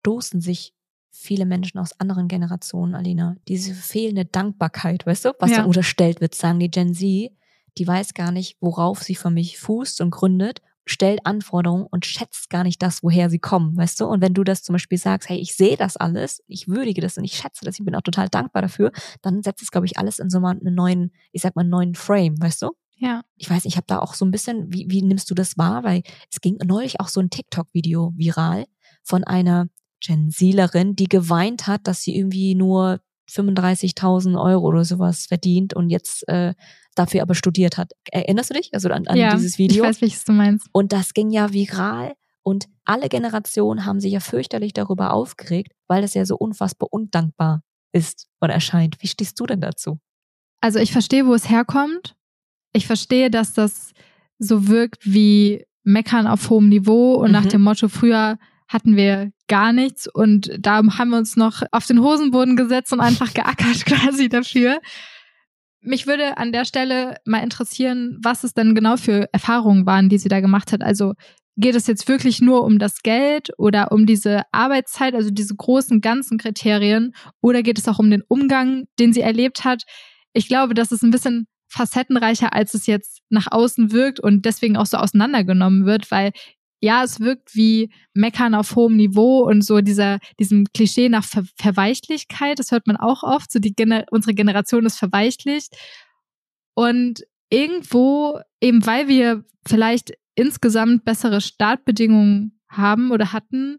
stoßen sich viele Menschen aus anderen Generationen, Alina. Diese fehlende Dankbarkeit, weißt du, was ja. dann unterstellt wird, sagen die Gen Z, die weiß gar nicht, worauf sie für mich fußt und gründet, stellt Anforderungen und schätzt gar nicht das, woher sie kommen, weißt du? Und wenn du das zum Beispiel sagst, hey, ich sehe das alles, ich würdige das und ich schätze das, ich bin auch total dankbar dafür, dann setzt es, glaube ich, alles in so einen neuen, ich sag mal, einen neuen Frame, weißt du? Ja. Ich weiß, ich habe da auch so ein bisschen, wie, wie nimmst du das wahr? Weil es ging neulich auch so ein TikTok-Video viral von einer Gen Zielerin, die geweint hat, dass sie irgendwie nur 35.000 Euro oder sowas verdient und jetzt äh, dafür aber studiert hat. Erinnerst du dich also an, an ja, dieses Video? Ich weiß, welches du meinst. Und das ging ja viral und alle Generationen haben sich ja fürchterlich darüber aufgeregt, weil das ja so unfassbar undankbar ist und erscheint. Wie stehst du denn dazu? Also ich verstehe, wo es herkommt. Ich verstehe, dass das so wirkt wie Meckern auf hohem Niveau und mhm. nach dem Motto, früher hatten wir gar nichts und da haben wir uns noch auf den Hosenboden gesetzt und einfach geackert quasi dafür. Mich würde an der Stelle mal interessieren, was es denn genau für Erfahrungen waren, die sie da gemacht hat. Also geht es jetzt wirklich nur um das Geld oder um diese Arbeitszeit, also diese großen ganzen Kriterien, oder geht es auch um den Umgang, den sie erlebt hat? Ich glaube, das ist ein bisschen facettenreicher, als es jetzt nach außen wirkt und deswegen auch so auseinandergenommen wird, weil ja, es wirkt wie Meckern auf hohem Niveau und so dieser, diesem Klischee nach Ver Verweichlichkeit. Das hört man auch oft. So die Gener unsere Generation ist verweichlicht. Und irgendwo, eben weil wir vielleicht insgesamt bessere Startbedingungen haben oder hatten,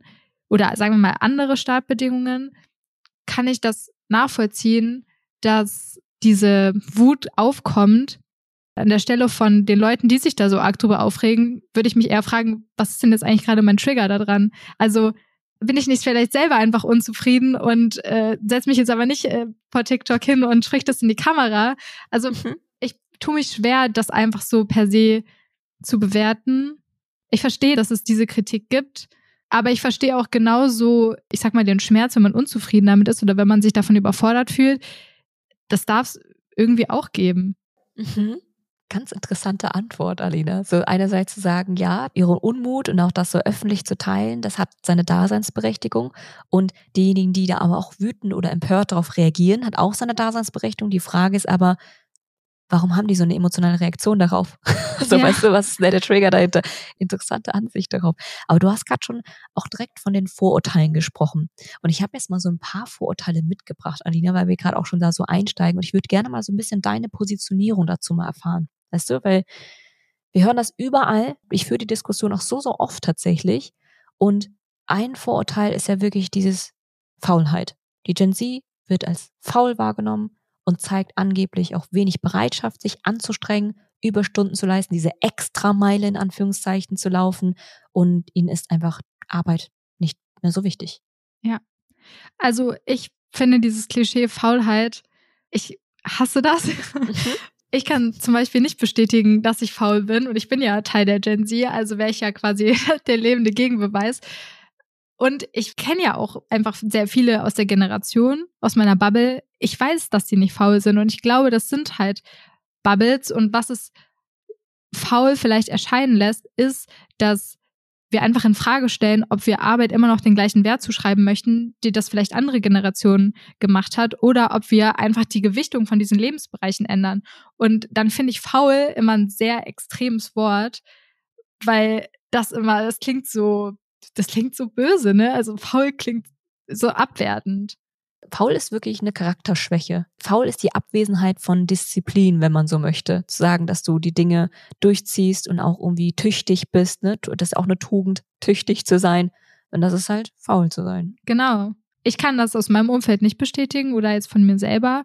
oder sagen wir mal andere Startbedingungen, kann ich das nachvollziehen, dass diese Wut aufkommt, an der Stelle von den Leuten, die sich da so arg drüber aufregen, würde ich mich eher fragen, was ist denn jetzt eigentlich gerade mein Trigger da dran? Also bin ich nicht vielleicht selber einfach unzufrieden und äh, setze mich jetzt aber nicht äh, vor TikTok hin und sprich das in die Kamera. Also mhm. ich tue mich schwer, das einfach so per se zu bewerten. Ich verstehe, dass es diese Kritik gibt, aber ich verstehe auch genauso, ich sag mal, den Schmerz, wenn man unzufrieden damit ist oder wenn man sich davon überfordert fühlt. Das darf es irgendwie auch geben. Mhm. Ganz interessante Antwort, Alina. So einerseits zu sagen, ja, ihren Unmut und auch das so öffentlich zu teilen, das hat seine Daseinsberechtigung. Und diejenigen, die da aber auch wütend oder empört darauf reagieren, hat auch seine Daseinsberechtigung. Die Frage ist aber, warum haben die so eine emotionale Reaktion darauf? so, ja. weißt du, was ist der Trigger dahinter? Interessante Ansicht darauf. Aber du hast gerade schon auch direkt von den Vorurteilen gesprochen. Und ich habe jetzt mal so ein paar Vorurteile mitgebracht, Alina, weil wir gerade auch schon da so einsteigen. Und ich würde gerne mal so ein bisschen deine Positionierung dazu mal erfahren. Weißt du, weil wir hören das überall. Ich führe die Diskussion auch so, so oft tatsächlich. Und ein Vorurteil ist ja wirklich dieses Faulheit. Die Gen Z wird als faul wahrgenommen und zeigt angeblich auch wenig Bereitschaft, sich anzustrengen, Überstunden zu leisten, diese Extrameile in Anführungszeichen zu laufen und ihnen ist einfach Arbeit nicht mehr so wichtig. Ja. Also ich finde dieses Klischee Faulheit, ich hasse das. Mhm. Ich kann zum Beispiel nicht bestätigen, dass ich faul bin und ich bin ja Teil der Gen Z, also wäre ich ja quasi der lebende Gegenbeweis. Und ich kenne ja auch einfach sehr viele aus der Generation, aus meiner Bubble. Ich weiß, dass die nicht faul sind und ich glaube, das sind halt Bubbles und was es faul vielleicht erscheinen lässt, ist, dass wir einfach in Frage stellen, ob wir Arbeit immer noch den gleichen Wert zuschreiben möchten, die das vielleicht andere Generationen gemacht hat, oder ob wir einfach die Gewichtung von diesen Lebensbereichen ändern. Und dann finde ich faul immer ein sehr extremes Wort, weil das immer, das klingt so das klingt so böse, ne? Also faul klingt so abwertend. Faul ist wirklich eine Charakterschwäche. Faul ist die Abwesenheit von Disziplin, wenn man so möchte. Zu sagen, dass du die Dinge durchziehst und auch irgendwie tüchtig bist, ne? Das ist auch eine Tugend, tüchtig zu sein. Und das ist halt faul zu sein. Genau. Ich kann das aus meinem Umfeld nicht bestätigen oder jetzt von mir selber.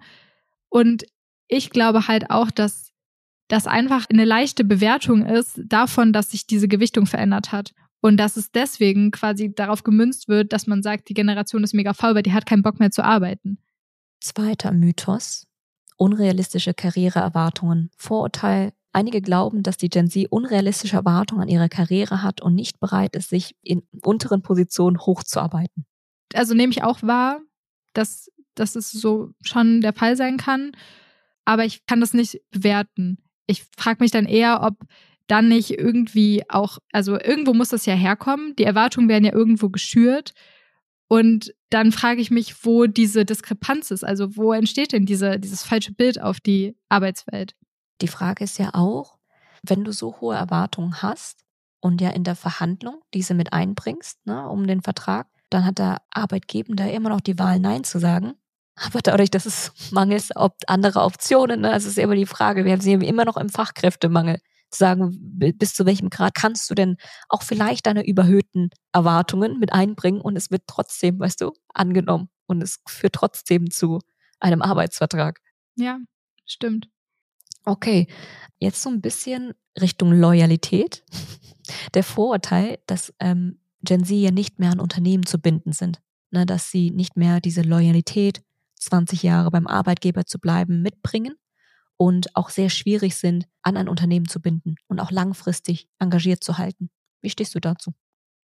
Und ich glaube halt auch, dass das einfach eine leichte Bewertung ist davon, dass sich diese Gewichtung verändert hat. Und dass es deswegen quasi darauf gemünzt wird, dass man sagt, die Generation ist mega faul, weil die hat keinen Bock mehr zu arbeiten. Zweiter Mythos. Unrealistische Karriereerwartungen. Vorurteil. Einige glauben, dass die Gen Z unrealistische Erwartungen an ihre Karriere hat und nicht bereit ist, sich in unteren Positionen hochzuarbeiten. Also nehme ich auch wahr, dass, dass es so schon der Fall sein kann. Aber ich kann das nicht bewerten. Ich frage mich dann eher, ob dann nicht irgendwie auch, also irgendwo muss das ja herkommen. Die Erwartungen werden ja irgendwo geschürt. Und dann frage ich mich, wo diese Diskrepanz ist. Also wo entsteht denn diese, dieses falsche Bild auf die Arbeitswelt? Die Frage ist ja auch, wenn du so hohe Erwartungen hast und ja in der Verhandlung diese mit einbringst, ne, um den Vertrag, dann hat der Arbeitgeber immer noch die Wahl, Nein zu sagen. Aber dadurch, dass es mangels andere Optionen, ne, also ist immer die Frage, wir sehen immer noch im Fachkräftemangel sagen, bis zu welchem Grad kannst du denn auch vielleicht deine überhöhten Erwartungen mit einbringen und es wird trotzdem, weißt du, angenommen und es führt trotzdem zu einem Arbeitsvertrag. Ja, stimmt. Okay, jetzt so ein bisschen Richtung Loyalität. Der Vorurteil, dass ähm, Gen Z ja nicht mehr an Unternehmen zu binden sind, ne, dass sie nicht mehr diese Loyalität, 20 Jahre beim Arbeitgeber zu bleiben, mitbringen und auch sehr schwierig sind, an ein Unternehmen zu binden und auch langfristig engagiert zu halten. Wie stehst du dazu?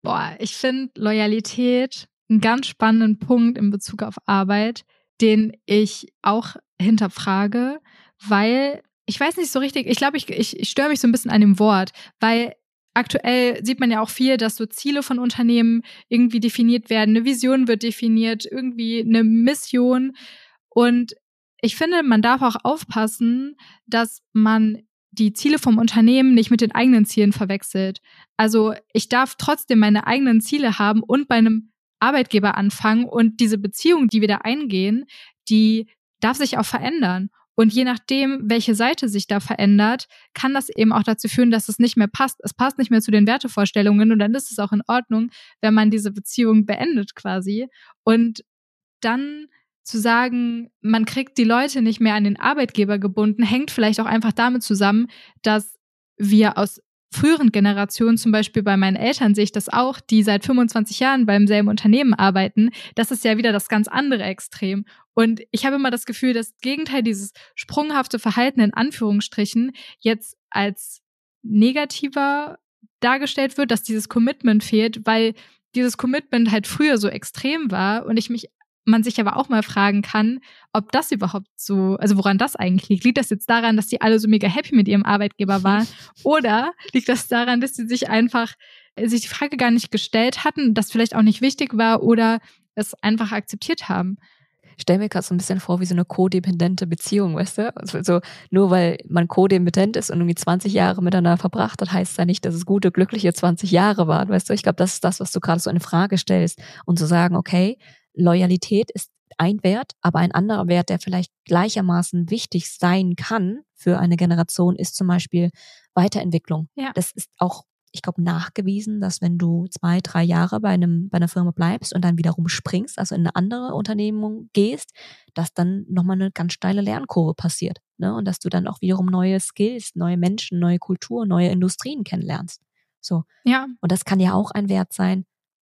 Boah, ich finde Loyalität einen ganz spannenden Punkt in Bezug auf Arbeit, den ich auch hinterfrage, weil ich weiß nicht so richtig, ich glaube, ich, ich, ich störe mich so ein bisschen an dem Wort, weil aktuell sieht man ja auch viel, dass so Ziele von Unternehmen irgendwie definiert werden, eine Vision wird definiert, irgendwie eine Mission. Und ich finde, man darf auch aufpassen, dass man die Ziele vom Unternehmen nicht mit den eigenen Zielen verwechselt. Also ich darf trotzdem meine eigenen Ziele haben und bei einem Arbeitgeber anfangen und diese Beziehung, die wir da eingehen, die darf sich auch verändern. Und je nachdem, welche Seite sich da verändert, kann das eben auch dazu führen, dass es nicht mehr passt. Es passt nicht mehr zu den Wertevorstellungen und dann ist es auch in Ordnung, wenn man diese Beziehung beendet quasi. Und dann zu sagen, man kriegt die Leute nicht mehr an den Arbeitgeber gebunden, hängt vielleicht auch einfach damit zusammen, dass wir aus früheren Generationen, zum Beispiel bei meinen Eltern sehe ich das auch, die seit 25 Jahren beim selben Unternehmen arbeiten, das ist ja wieder das ganz andere Extrem. Und ich habe immer das Gefühl, das Gegenteil dieses sprunghafte Verhalten in Anführungsstrichen jetzt als negativer dargestellt wird, dass dieses Commitment fehlt, weil dieses Commitment halt früher so extrem war und ich mich man sich aber auch mal fragen kann, ob das überhaupt so, also woran das eigentlich liegt. Liegt das jetzt daran, dass die alle so mega happy mit ihrem Arbeitgeber waren? oder liegt das daran, dass sie sich einfach, sich die Frage gar nicht gestellt hatten, das vielleicht auch nicht wichtig war oder es einfach akzeptiert haben? stell mir gerade so ein bisschen vor wie so eine codependente Beziehung, weißt du? Also, also nur weil man codependent ist und irgendwie 20 Jahre miteinander verbracht hat, heißt ja nicht, dass es gute, glückliche 20 Jahre waren, weißt du? Ich glaube, das ist das, was du gerade so in Frage stellst und zu sagen, okay, Loyalität ist ein Wert, aber ein anderer Wert, der vielleicht gleichermaßen wichtig sein kann für eine Generation, ist zum Beispiel Weiterentwicklung. Ja. Das ist auch ich glaube, nachgewiesen, dass wenn du zwei, drei Jahre bei einem, bei einer Firma bleibst und dann wiederum springst, also in eine andere Unternehmung gehst, dass dann nochmal eine ganz steile Lernkurve passiert. Ne? Und dass du dann auch wiederum neue Skills, neue Menschen, neue Kultur, neue Industrien kennenlernst. So. Ja. Und das kann ja auch ein Wert sein,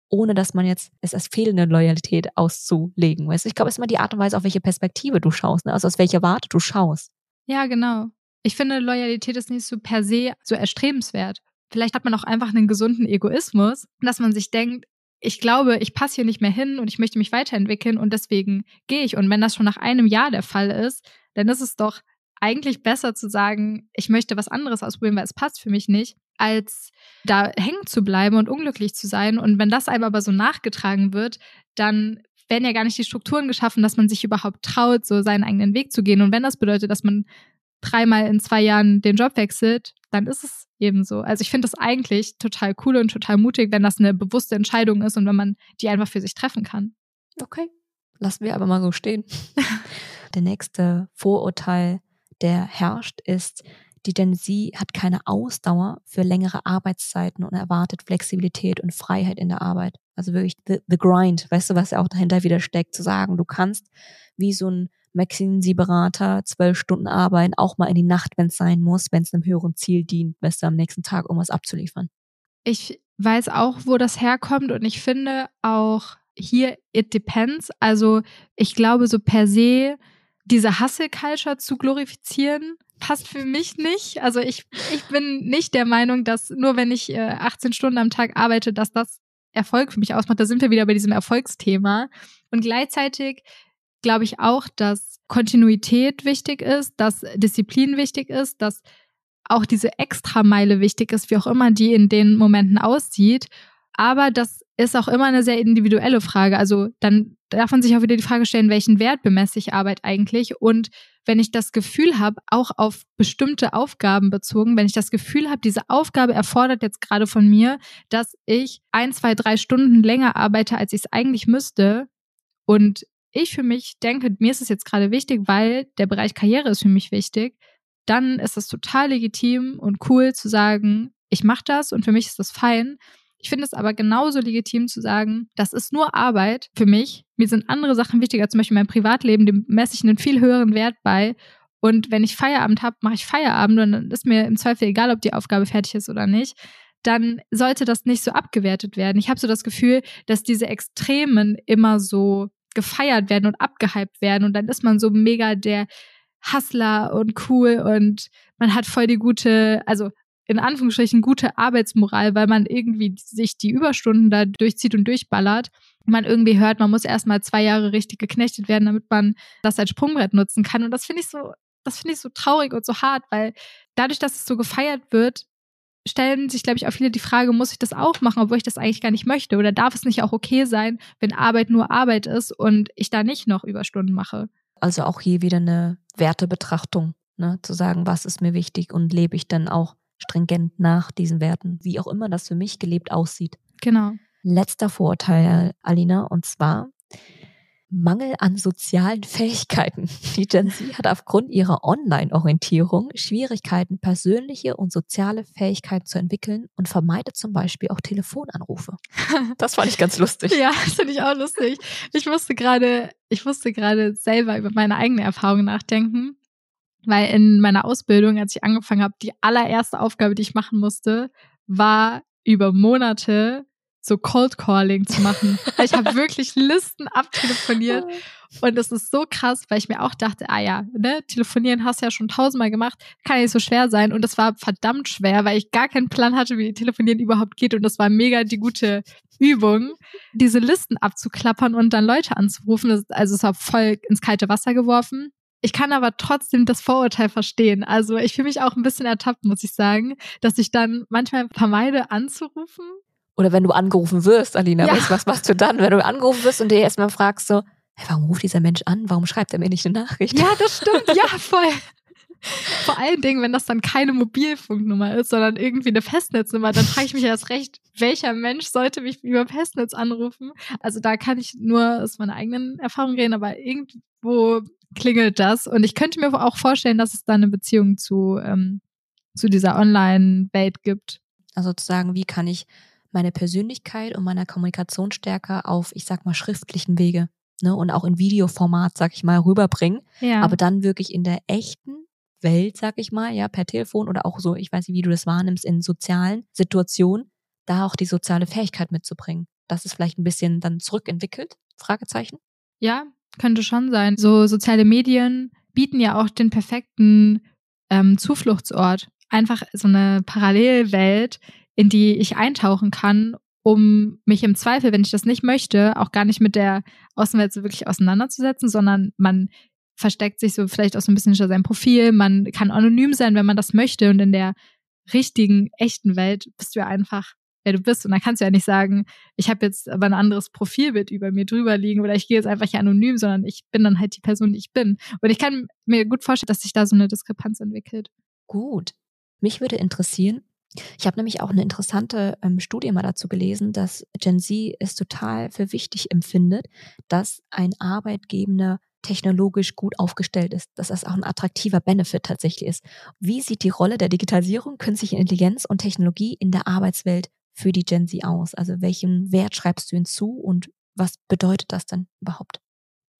ohne dass man jetzt es als fehlende Loyalität auszulegen. Du? Ich glaube, es ist immer die Art und Weise, auf welche Perspektive du schaust, ne? also aus welcher Warte du schaust. Ja, genau. Ich finde, Loyalität ist nicht so per se so erstrebenswert. Vielleicht hat man auch einfach einen gesunden Egoismus, dass man sich denkt, ich glaube, ich passe hier nicht mehr hin und ich möchte mich weiterentwickeln und deswegen gehe ich. Und wenn das schon nach einem Jahr der Fall ist, dann ist es doch eigentlich besser zu sagen, ich möchte was anderes ausprobieren, weil es passt für mich nicht, als da hängen zu bleiben und unglücklich zu sein. Und wenn das einem aber so nachgetragen wird, dann werden ja gar nicht die Strukturen geschaffen, dass man sich überhaupt traut, so seinen eigenen Weg zu gehen. Und wenn das bedeutet, dass man dreimal in zwei Jahren den Job wechselt, dann ist es eben so. Also ich finde das eigentlich total cool und total mutig, wenn das eine bewusste Entscheidung ist und wenn man die einfach für sich treffen kann. Okay, lassen wir aber mal so stehen. der nächste Vorurteil, der herrscht, ist, die Gen Z hat keine Ausdauer für längere Arbeitszeiten und erwartet Flexibilität und Freiheit in der Arbeit. Also wirklich the, the grind, weißt du, was ja auch dahinter wieder steckt, zu sagen, du kannst wie so ein McKinsey-Berater zwölf Stunden arbeiten, auch mal in die Nacht, wenn es sein muss, wenn es einem höheren Ziel dient, weißt du, am nächsten Tag irgendwas abzuliefern. Ich weiß auch, wo das herkommt und ich finde auch hier, it depends. Also ich glaube so per se, diese Hustle-Culture zu glorifizieren, passt für mich nicht. Also ich, ich bin nicht der Meinung, dass nur wenn ich äh, 18 Stunden am Tag arbeite, dass das Erfolg für mich ausmacht. Da sind wir wieder bei diesem Erfolgsthema. Und gleichzeitig glaube ich auch, dass Kontinuität wichtig ist, dass Disziplin wichtig ist, dass auch diese Extrameile wichtig ist, wie auch immer die in den Momenten aussieht. Aber das ist auch immer eine sehr individuelle Frage. Also dann darf man sich auch wieder die Frage stellen, welchen Wert bemesse ich Arbeit eigentlich? Und wenn ich das Gefühl habe, auch auf bestimmte Aufgaben bezogen, wenn ich das Gefühl habe, diese Aufgabe erfordert jetzt gerade von mir, dass ich ein, zwei, drei Stunden länger arbeite, als ich es eigentlich müsste und ich für mich denke, mir ist es jetzt gerade wichtig, weil der Bereich Karriere ist für mich wichtig, dann ist es total legitim und cool zu sagen, ich mache das und für mich ist das fein. Ich finde es aber genauso legitim zu sagen, das ist nur Arbeit für mich. Mir sind andere Sachen wichtiger, zum Beispiel mein Privatleben, dem messe ich einen viel höheren Wert bei. Und wenn ich Feierabend habe, mache ich Feierabend und dann ist mir im Zweifel egal, ob die Aufgabe fertig ist oder nicht. Dann sollte das nicht so abgewertet werden. Ich habe so das Gefühl, dass diese Extremen immer so gefeiert werden und abgehypt werden und dann ist man so mega der Hustler und cool und man hat voll die gute, also in Anführungsstrichen gute Arbeitsmoral, weil man irgendwie sich die Überstunden da durchzieht und durchballert. Man irgendwie hört, man muss erstmal zwei Jahre richtig geknechtet werden, damit man das als Sprungbrett nutzen kann. Und das finde ich so, das finde ich so traurig und so hart, weil dadurch, dass es so gefeiert wird, stellen sich, glaube ich, auch viele die Frage, muss ich das auch machen, obwohl ich das eigentlich gar nicht möchte? Oder darf es nicht auch okay sein, wenn Arbeit nur Arbeit ist und ich da nicht noch Überstunden mache? Also auch hier wieder eine Wertebetrachtung, ne? zu sagen, was ist mir wichtig und lebe ich dann auch stringent nach diesen Werten, wie auch immer das für mich gelebt aussieht. Genau. Letzter Vorurteil, Alina, und zwar, Mangel an sozialen Fähigkeiten. Die Gen Z hat aufgrund ihrer Online-Orientierung Schwierigkeiten, persönliche und soziale Fähigkeiten zu entwickeln und vermeidet zum Beispiel auch Telefonanrufe. Das fand ich ganz lustig. ja, das finde ich auch lustig. Ich musste gerade, ich musste gerade selber über meine eigene Erfahrung nachdenken, weil in meiner Ausbildung, als ich angefangen habe, die allererste Aufgabe, die ich machen musste, war über Monate so Cold Calling zu machen. ich habe wirklich Listen abtelefoniert und das ist so krass, weil ich mir auch dachte, ah ja, ne, telefonieren hast du ja schon tausendmal gemacht, kann ja nicht so schwer sein und das war verdammt schwer, weil ich gar keinen Plan hatte, wie telefonieren überhaupt geht und das war mega die gute Übung, diese Listen abzuklappern und dann Leute anzurufen. Also es war voll ins kalte Wasser geworfen. Ich kann aber trotzdem das Vorurteil verstehen. Also ich fühle mich auch ein bisschen ertappt, muss ich sagen, dass ich dann manchmal vermeide anzurufen. Oder wenn du angerufen wirst, Alina, ja. was, was machst du dann, wenn du angerufen wirst und dir erstmal fragst so, hey, warum ruft dieser Mensch an? Warum schreibt er mir nicht eine Nachricht? Ja, das stimmt. Ja, voll. Vor allen Dingen, wenn das dann keine Mobilfunknummer ist, sondern irgendwie eine Festnetznummer, dann frage ich mich erst recht, welcher Mensch sollte mich über Festnetz anrufen? Also da kann ich nur aus meiner eigenen Erfahrung reden, aber irgendwo klingelt das. Und ich könnte mir auch vorstellen, dass es da eine Beziehung zu, ähm, zu dieser Online-Welt gibt. Also sozusagen, wie kann ich meine Persönlichkeit und meine Kommunikationsstärke auf, ich sag mal, schriftlichen Wege ne, und auch in Videoformat, sag ich mal, rüberbringen. Ja. Aber dann wirklich in der echten Welt, sag ich mal, ja, per Telefon oder auch so, ich weiß nicht, wie du das wahrnimmst, in sozialen Situationen, da auch die soziale Fähigkeit mitzubringen. Das ist vielleicht ein bisschen dann zurückentwickelt? Fragezeichen? Ja, könnte schon sein. So soziale Medien bieten ja auch den perfekten ähm, Zufluchtsort. Einfach so eine Parallelwelt, in die ich eintauchen kann, um mich im Zweifel, wenn ich das nicht möchte, auch gar nicht mit der Außenwelt so wirklich auseinanderzusetzen, sondern man versteckt sich so vielleicht auch so ein bisschen hinter seinem Profil. Man kann anonym sein, wenn man das möchte. Und in der richtigen, echten Welt bist du ja einfach, wer du bist. Und dann kannst du ja nicht sagen, ich habe jetzt aber ein anderes Profilbild über mir drüber liegen oder ich gehe jetzt einfach hier anonym, sondern ich bin dann halt die Person, die ich bin. Und ich kann mir gut vorstellen, dass sich da so eine Diskrepanz entwickelt. Gut. Mich würde interessieren, ich habe nämlich auch eine interessante ähm, Studie mal dazu gelesen, dass Gen Z es total für wichtig empfindet, dass ein Arbeitgeber technologisch gut aufgestellt ist, dass das auch ein attraktiver Benefit tatsächlich ist. Wie sieht die Rolle der Digitalisierung, künstliche Intelligenz und Technologie in der Arbeitswelt für die Gen Z aus? Also welchen Wert schreibst du hinzu und was bedeutet das denn überhaupt?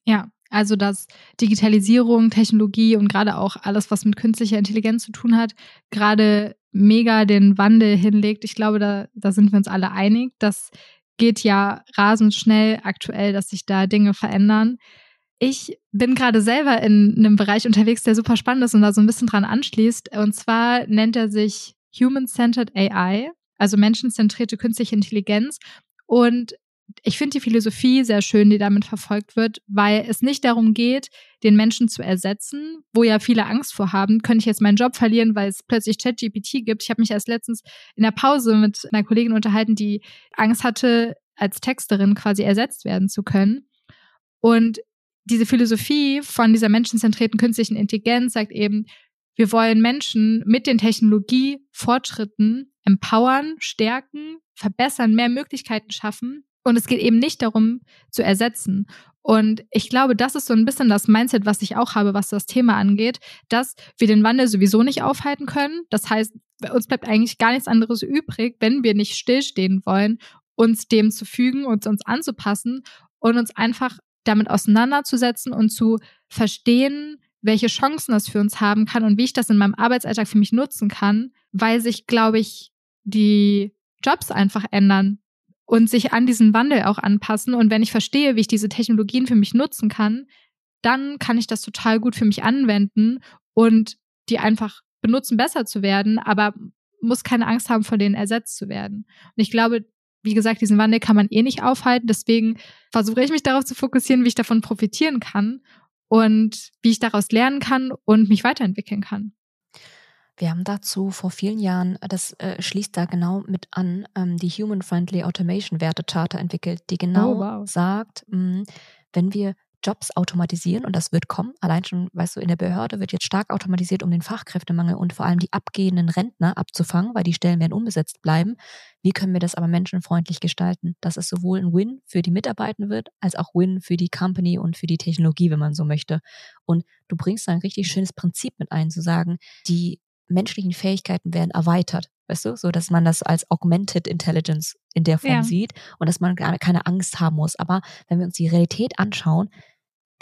Ja, also dass Digitalisierung, Technologie und gerade auch alles, was mit künstlicher Intelligenz zu tun hat, gerade mega den Wandel hinlegt. Ich glaube, da, da sind wir uns alle einig. Das geht ja rasend schnell aktuell, dass sich da Dinge verändern. Ich bin gerade selber in einem Bereich unterwegs, der super spannend ist und da so ein bisschen dran anschließt. Und zwar nennt er sich Human-Centered AI, also menschenzentrierte künstliche Intelligenz. Und ich finde die Philosophie sehr schön, die damit verfolgt wird, weil es nicht darum geht, den Menschen zu ersetzen, wo ja viele Angst vor haben, könnte ich jetzt meinen Job verlieren, weil es plötzlich ChatGPT gibt. Ich habe mich erst letztens in der Pause mit einer Kollegin unterhalten, die Angst hatte, als Texterin quasi ersetzt werden zu können. Und diese Philosophie von dieser menschenzentrierten künstlichen Intelligenz sagt eben, wir wollen Menschen mit den Technologiefortschritten empowern, stärken, verbessern, mehr Möglichkeiten schaffen. Und es geht eben nicht darum, zu ersetzen. Und ich glaube, das ist so ein bisschen das Mindset, was ich auch habe, was das Thema angeht, dass wir den Wandel sowieso nicht aufhalten können. Das heißt, uns bleibt eigentlich gar nichts anderes übrig, wenn wir nicht stillstehen wollen, uns dem zu fügen, uns uns anzupassen und uns einfach damit auseinanderzusetzen und zu verstehen, welche Chancen das für uns haben kann und wie ich das in meinem Arbeitsalltag für mich nutzen kann, weil sich, glaube ich, die Jobs einfach ändern und sich an diesen Wandel auch anpassen. Und wenn ich verstehe, wie ich diese Technologien für mich nutzen kann, dann kann ich das total gut für mich anwenden und die einfach benutzen, besser zu werden, aber muss keine Angst haben, von denen ersetzt zu werden. Und ich glaube, wie gesagt, diesen Wandel kann man eh nicht aufhalten. Deswegen versuche ich mich darauf zu fokussieren, wie ich davon profitieren kann und wie ich daraus lernen kann und mich weiterentwickeln kann. Wir haben dazu vor vielen Jahren, das äh, schließt da genau mit an, ähm, die Human Friendly Automation Wertecharta entwickelt, die genau oh, wow. sagt, mh, wenn wir Jobs automatisieren und das wird kommen. Allein schon, weißt du, in der Behörde wird jetzt stark automatisiert, um den Fachkräftemangel und vor allem die abgehenden Rentner abzufangen, weil die Stellen werden unbesetzt bleiben. Wie können wir das aber menschenfreundlich gestalten, dass es sowohl ein Win für die Mitarbeitenden wird, als auch Win für die Company und für die Technologie, wenn man so möchte. Und du bringst da ein richtig schönes Prinzip mit ein, zu sagen, die menschlichen Fähigkeiten werden erweitert, weißt du, so dass man das als Augmented Intelligence in der Form ja. sieht und dass man gar keine Angst haben muss. Aber wenn wir uns die Realität anschauen,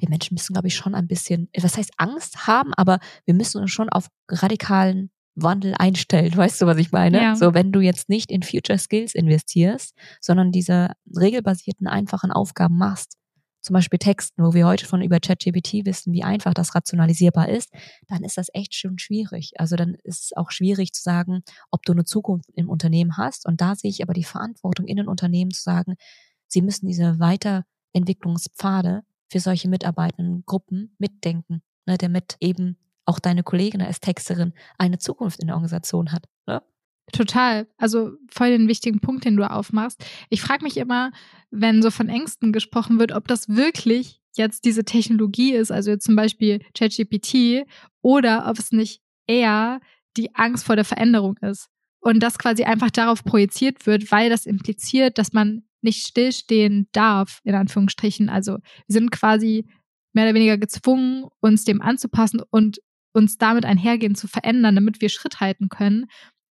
die Menschen müssen, glaube ich, schon ein bisschen, was heißt Angst haben, aber wir müssen uns schon auf radikalen Wandel einstellt. Weißt du, was ich meine? Ja. So, wenn du jetzt nicht in Future Skills investierst, sondern diese regelbasierten, einfachen Aufgaben machst, zum Beispiel Texten, wo wir heute schon über ChatGPT wissen, wie einfach das rationalisierbar ist, dann ist das echt schon schwierig. Also dann ist es auch schwierig zu sagen, ob du eine Zukunft im Unternehmen hast. Und da sehe ich aber die Verantwortung in den Unternehmen zu sagen, sie müssen diese Weiterentwicklungspfade für solche mitarbeitenden Gruppen mitdenken, ne, damit eben auch deine Kollegin als Texterin eine Zukunft in der Organisation hat. Ne? Total. Also voll den wichtigen Punkt, den du aufmachst. Ich frage mich immer, wenn so von Ängsten gesprochen wird, ob das wirklich jetzt diese Technologie ist, also zum Beispiel ChatGPT, oder ob es nicht eher die Angst vor der Veränderung ist. Und das quasi einfach darauf projiziert wird, weil das impliziert, dass man nicht stillstehen darf, in Anführungsstrichen. Also wir sind quasi mehr oder weniger gezwungen, uns dem anzupassen und uns damit einhergehend zu verändern, damit wir Schritt halten können.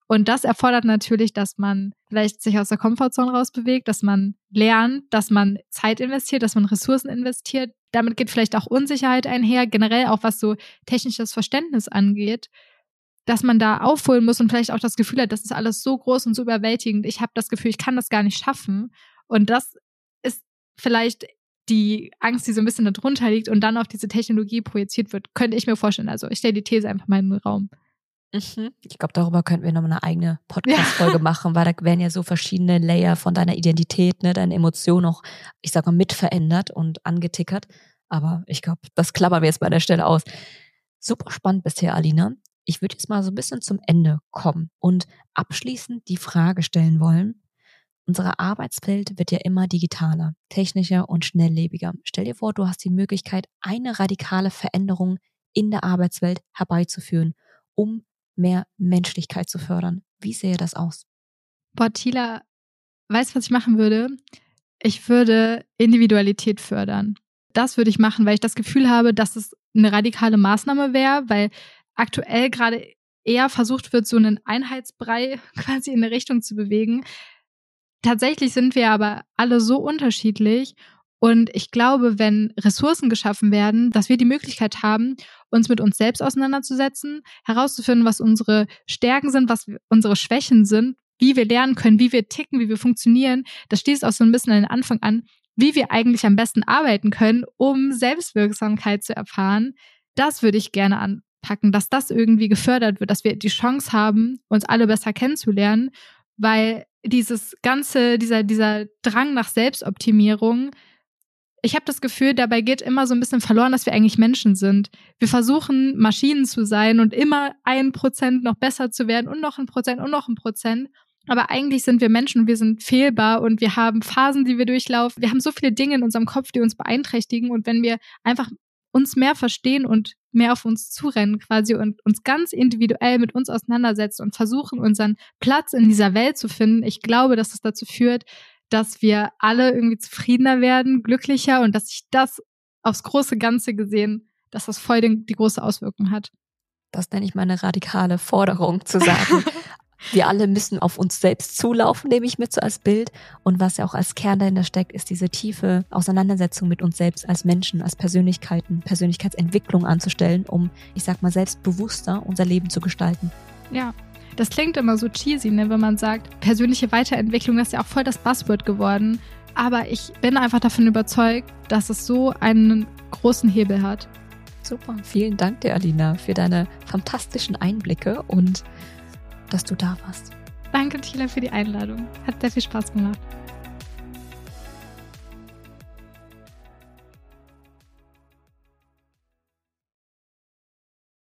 Und das erfordert natürlich, dass man vielleicht sich aus der Komfortzone rausbewegt, dass man lernt, dass man Zeit investiert, dass man Ressourcen investiert. Damit geht vielleicht auch Unsicherheit einher, generell auch was so technisches Verständnis angeht, dass man da aufholen muss und vielleicht auch das Gefühl hat, das ist alles so groß und so überwältigend. Ich habe das Gefühl, ich kann das gar nicht schaffen. Und das ist vielleicht die Angst, die so ein bisschen darunter liegt und dann auf diese Technologie projiziert wird, könnte ich mir vorstellen. Also ich stelle die These einfach mal in den Raum. Mhm. Ich glaube, darüber könnten wir nochmal eine eigene Podcast-Folge ja. machen, weil da werden ja so verschiedene Layer von deiner Identität, ne, deine Emotionen auch, ich sag mal, mit verändert und angetickert. Aber ich glaube, das klappern wir jetzt bei der Stelle aus. Super spannend bisher, Alina. Ich würde jetzt mal so ein bisschen zum Ende kommen und abschließend die Frage stellen wollen, Unsere Arbeitswelt wird ja immer digitaler, technischer und schnelllebiger. Stell dir vor, du hast die Möglichkeit, eine radikale Veränderung in der Arbeitswelt herbeizuführen, um mehr Menschlichkeit zu fördern. Wie sähe das aus? Boah, Tila, weißt du, was ich machen würde? Ich würde Individualität fördern. Das würde ich machen, weil ich das Gefühl habe, dass es eine radikale Maßnahme wäre, weil aktuell gerade eher versucht wird, so einen Einheitsbrei quasi in eine Richtung zu bewegen, Tatsächlich sind wir aber alle so unterschiedlich und ich glaube, wenn Ressourcen geschaffen werden, dass wir die Möglichkeit haben, uns mit uns selbst auseinanderzusetzen, herauszufinden, was unsere Stärken sind, was unsere Schwächen sind, wie wir lernen können, wie wir ticken, wie wir funktionieren, das steht auch so ein bisschen an den Anfang an, wie wir eigentlich am besten arbeiten können, um Selbstwirksamkeit zu erfahren. Das würde ich gerne anpacken, dass das irgendwie gefördert wird, dass wir die Chance haben, uns alle besser kennenzulernen, weil dieses ganze, dieser, dieser Drang nach Selbstoptimierung, ich habe das Gefühl, dabei geht immer so ein bisschen verloren, dass wir eigentlich Menschen sind. Wir versuchen, Maschinen zu sein und immer ein Prozent noch besser zu werden und noch ein Prozent und noch ein Prozent. Aber eigentlich sind wir Menschen und wir sind fehlbar und wir haben Phasen, die wir durchlaufen. Wir haben so viele Dinge in unserem Kopf, die uns beeinträchtigen. Und wenn wir einfach uns mehr verstehen und mehr auf uns zurennen quasi und uns ganz individuell mit uns auseinandersetzen und versuchen, unseren Platz in dieser Welt zu finden, ich glaube, dass es dazu führt, dass wir alle irgendwie zufriedener werden, glücklicher und dass sich das aufs große Ganze gesehen, dass das voll die große Auswirkung hat. Das nenne ich meine radikale Forderung zu sagen. Wir alle müssen auf uns selbst zulaufen, nehme ich mit so als Bild. Und was ja auch als Kern dahinter steckt, ist diese tiefe Auseinandersetzung mit uns selbst als Menschen, als Persönlichkeiten, Persönlichkeitsentwicklung anzustellen, um, ich sag mal, selbstbewusster unser Leben zu gestalten. Ja, das klingt immer so cheesy, ne, wenn man sagt, persönliche Weiterentwicklung ist ja auch voll das Buzzword geworden. Aber ich bin einfach davon überzeugt, dass es so einen großen Hebel hat. Super, vielen Dank dir, Alina, für deine fantastischen Einblicke und dass du da warst. Danke, Tila, für die Einladung. Hat sehr viel Spaß gemacht.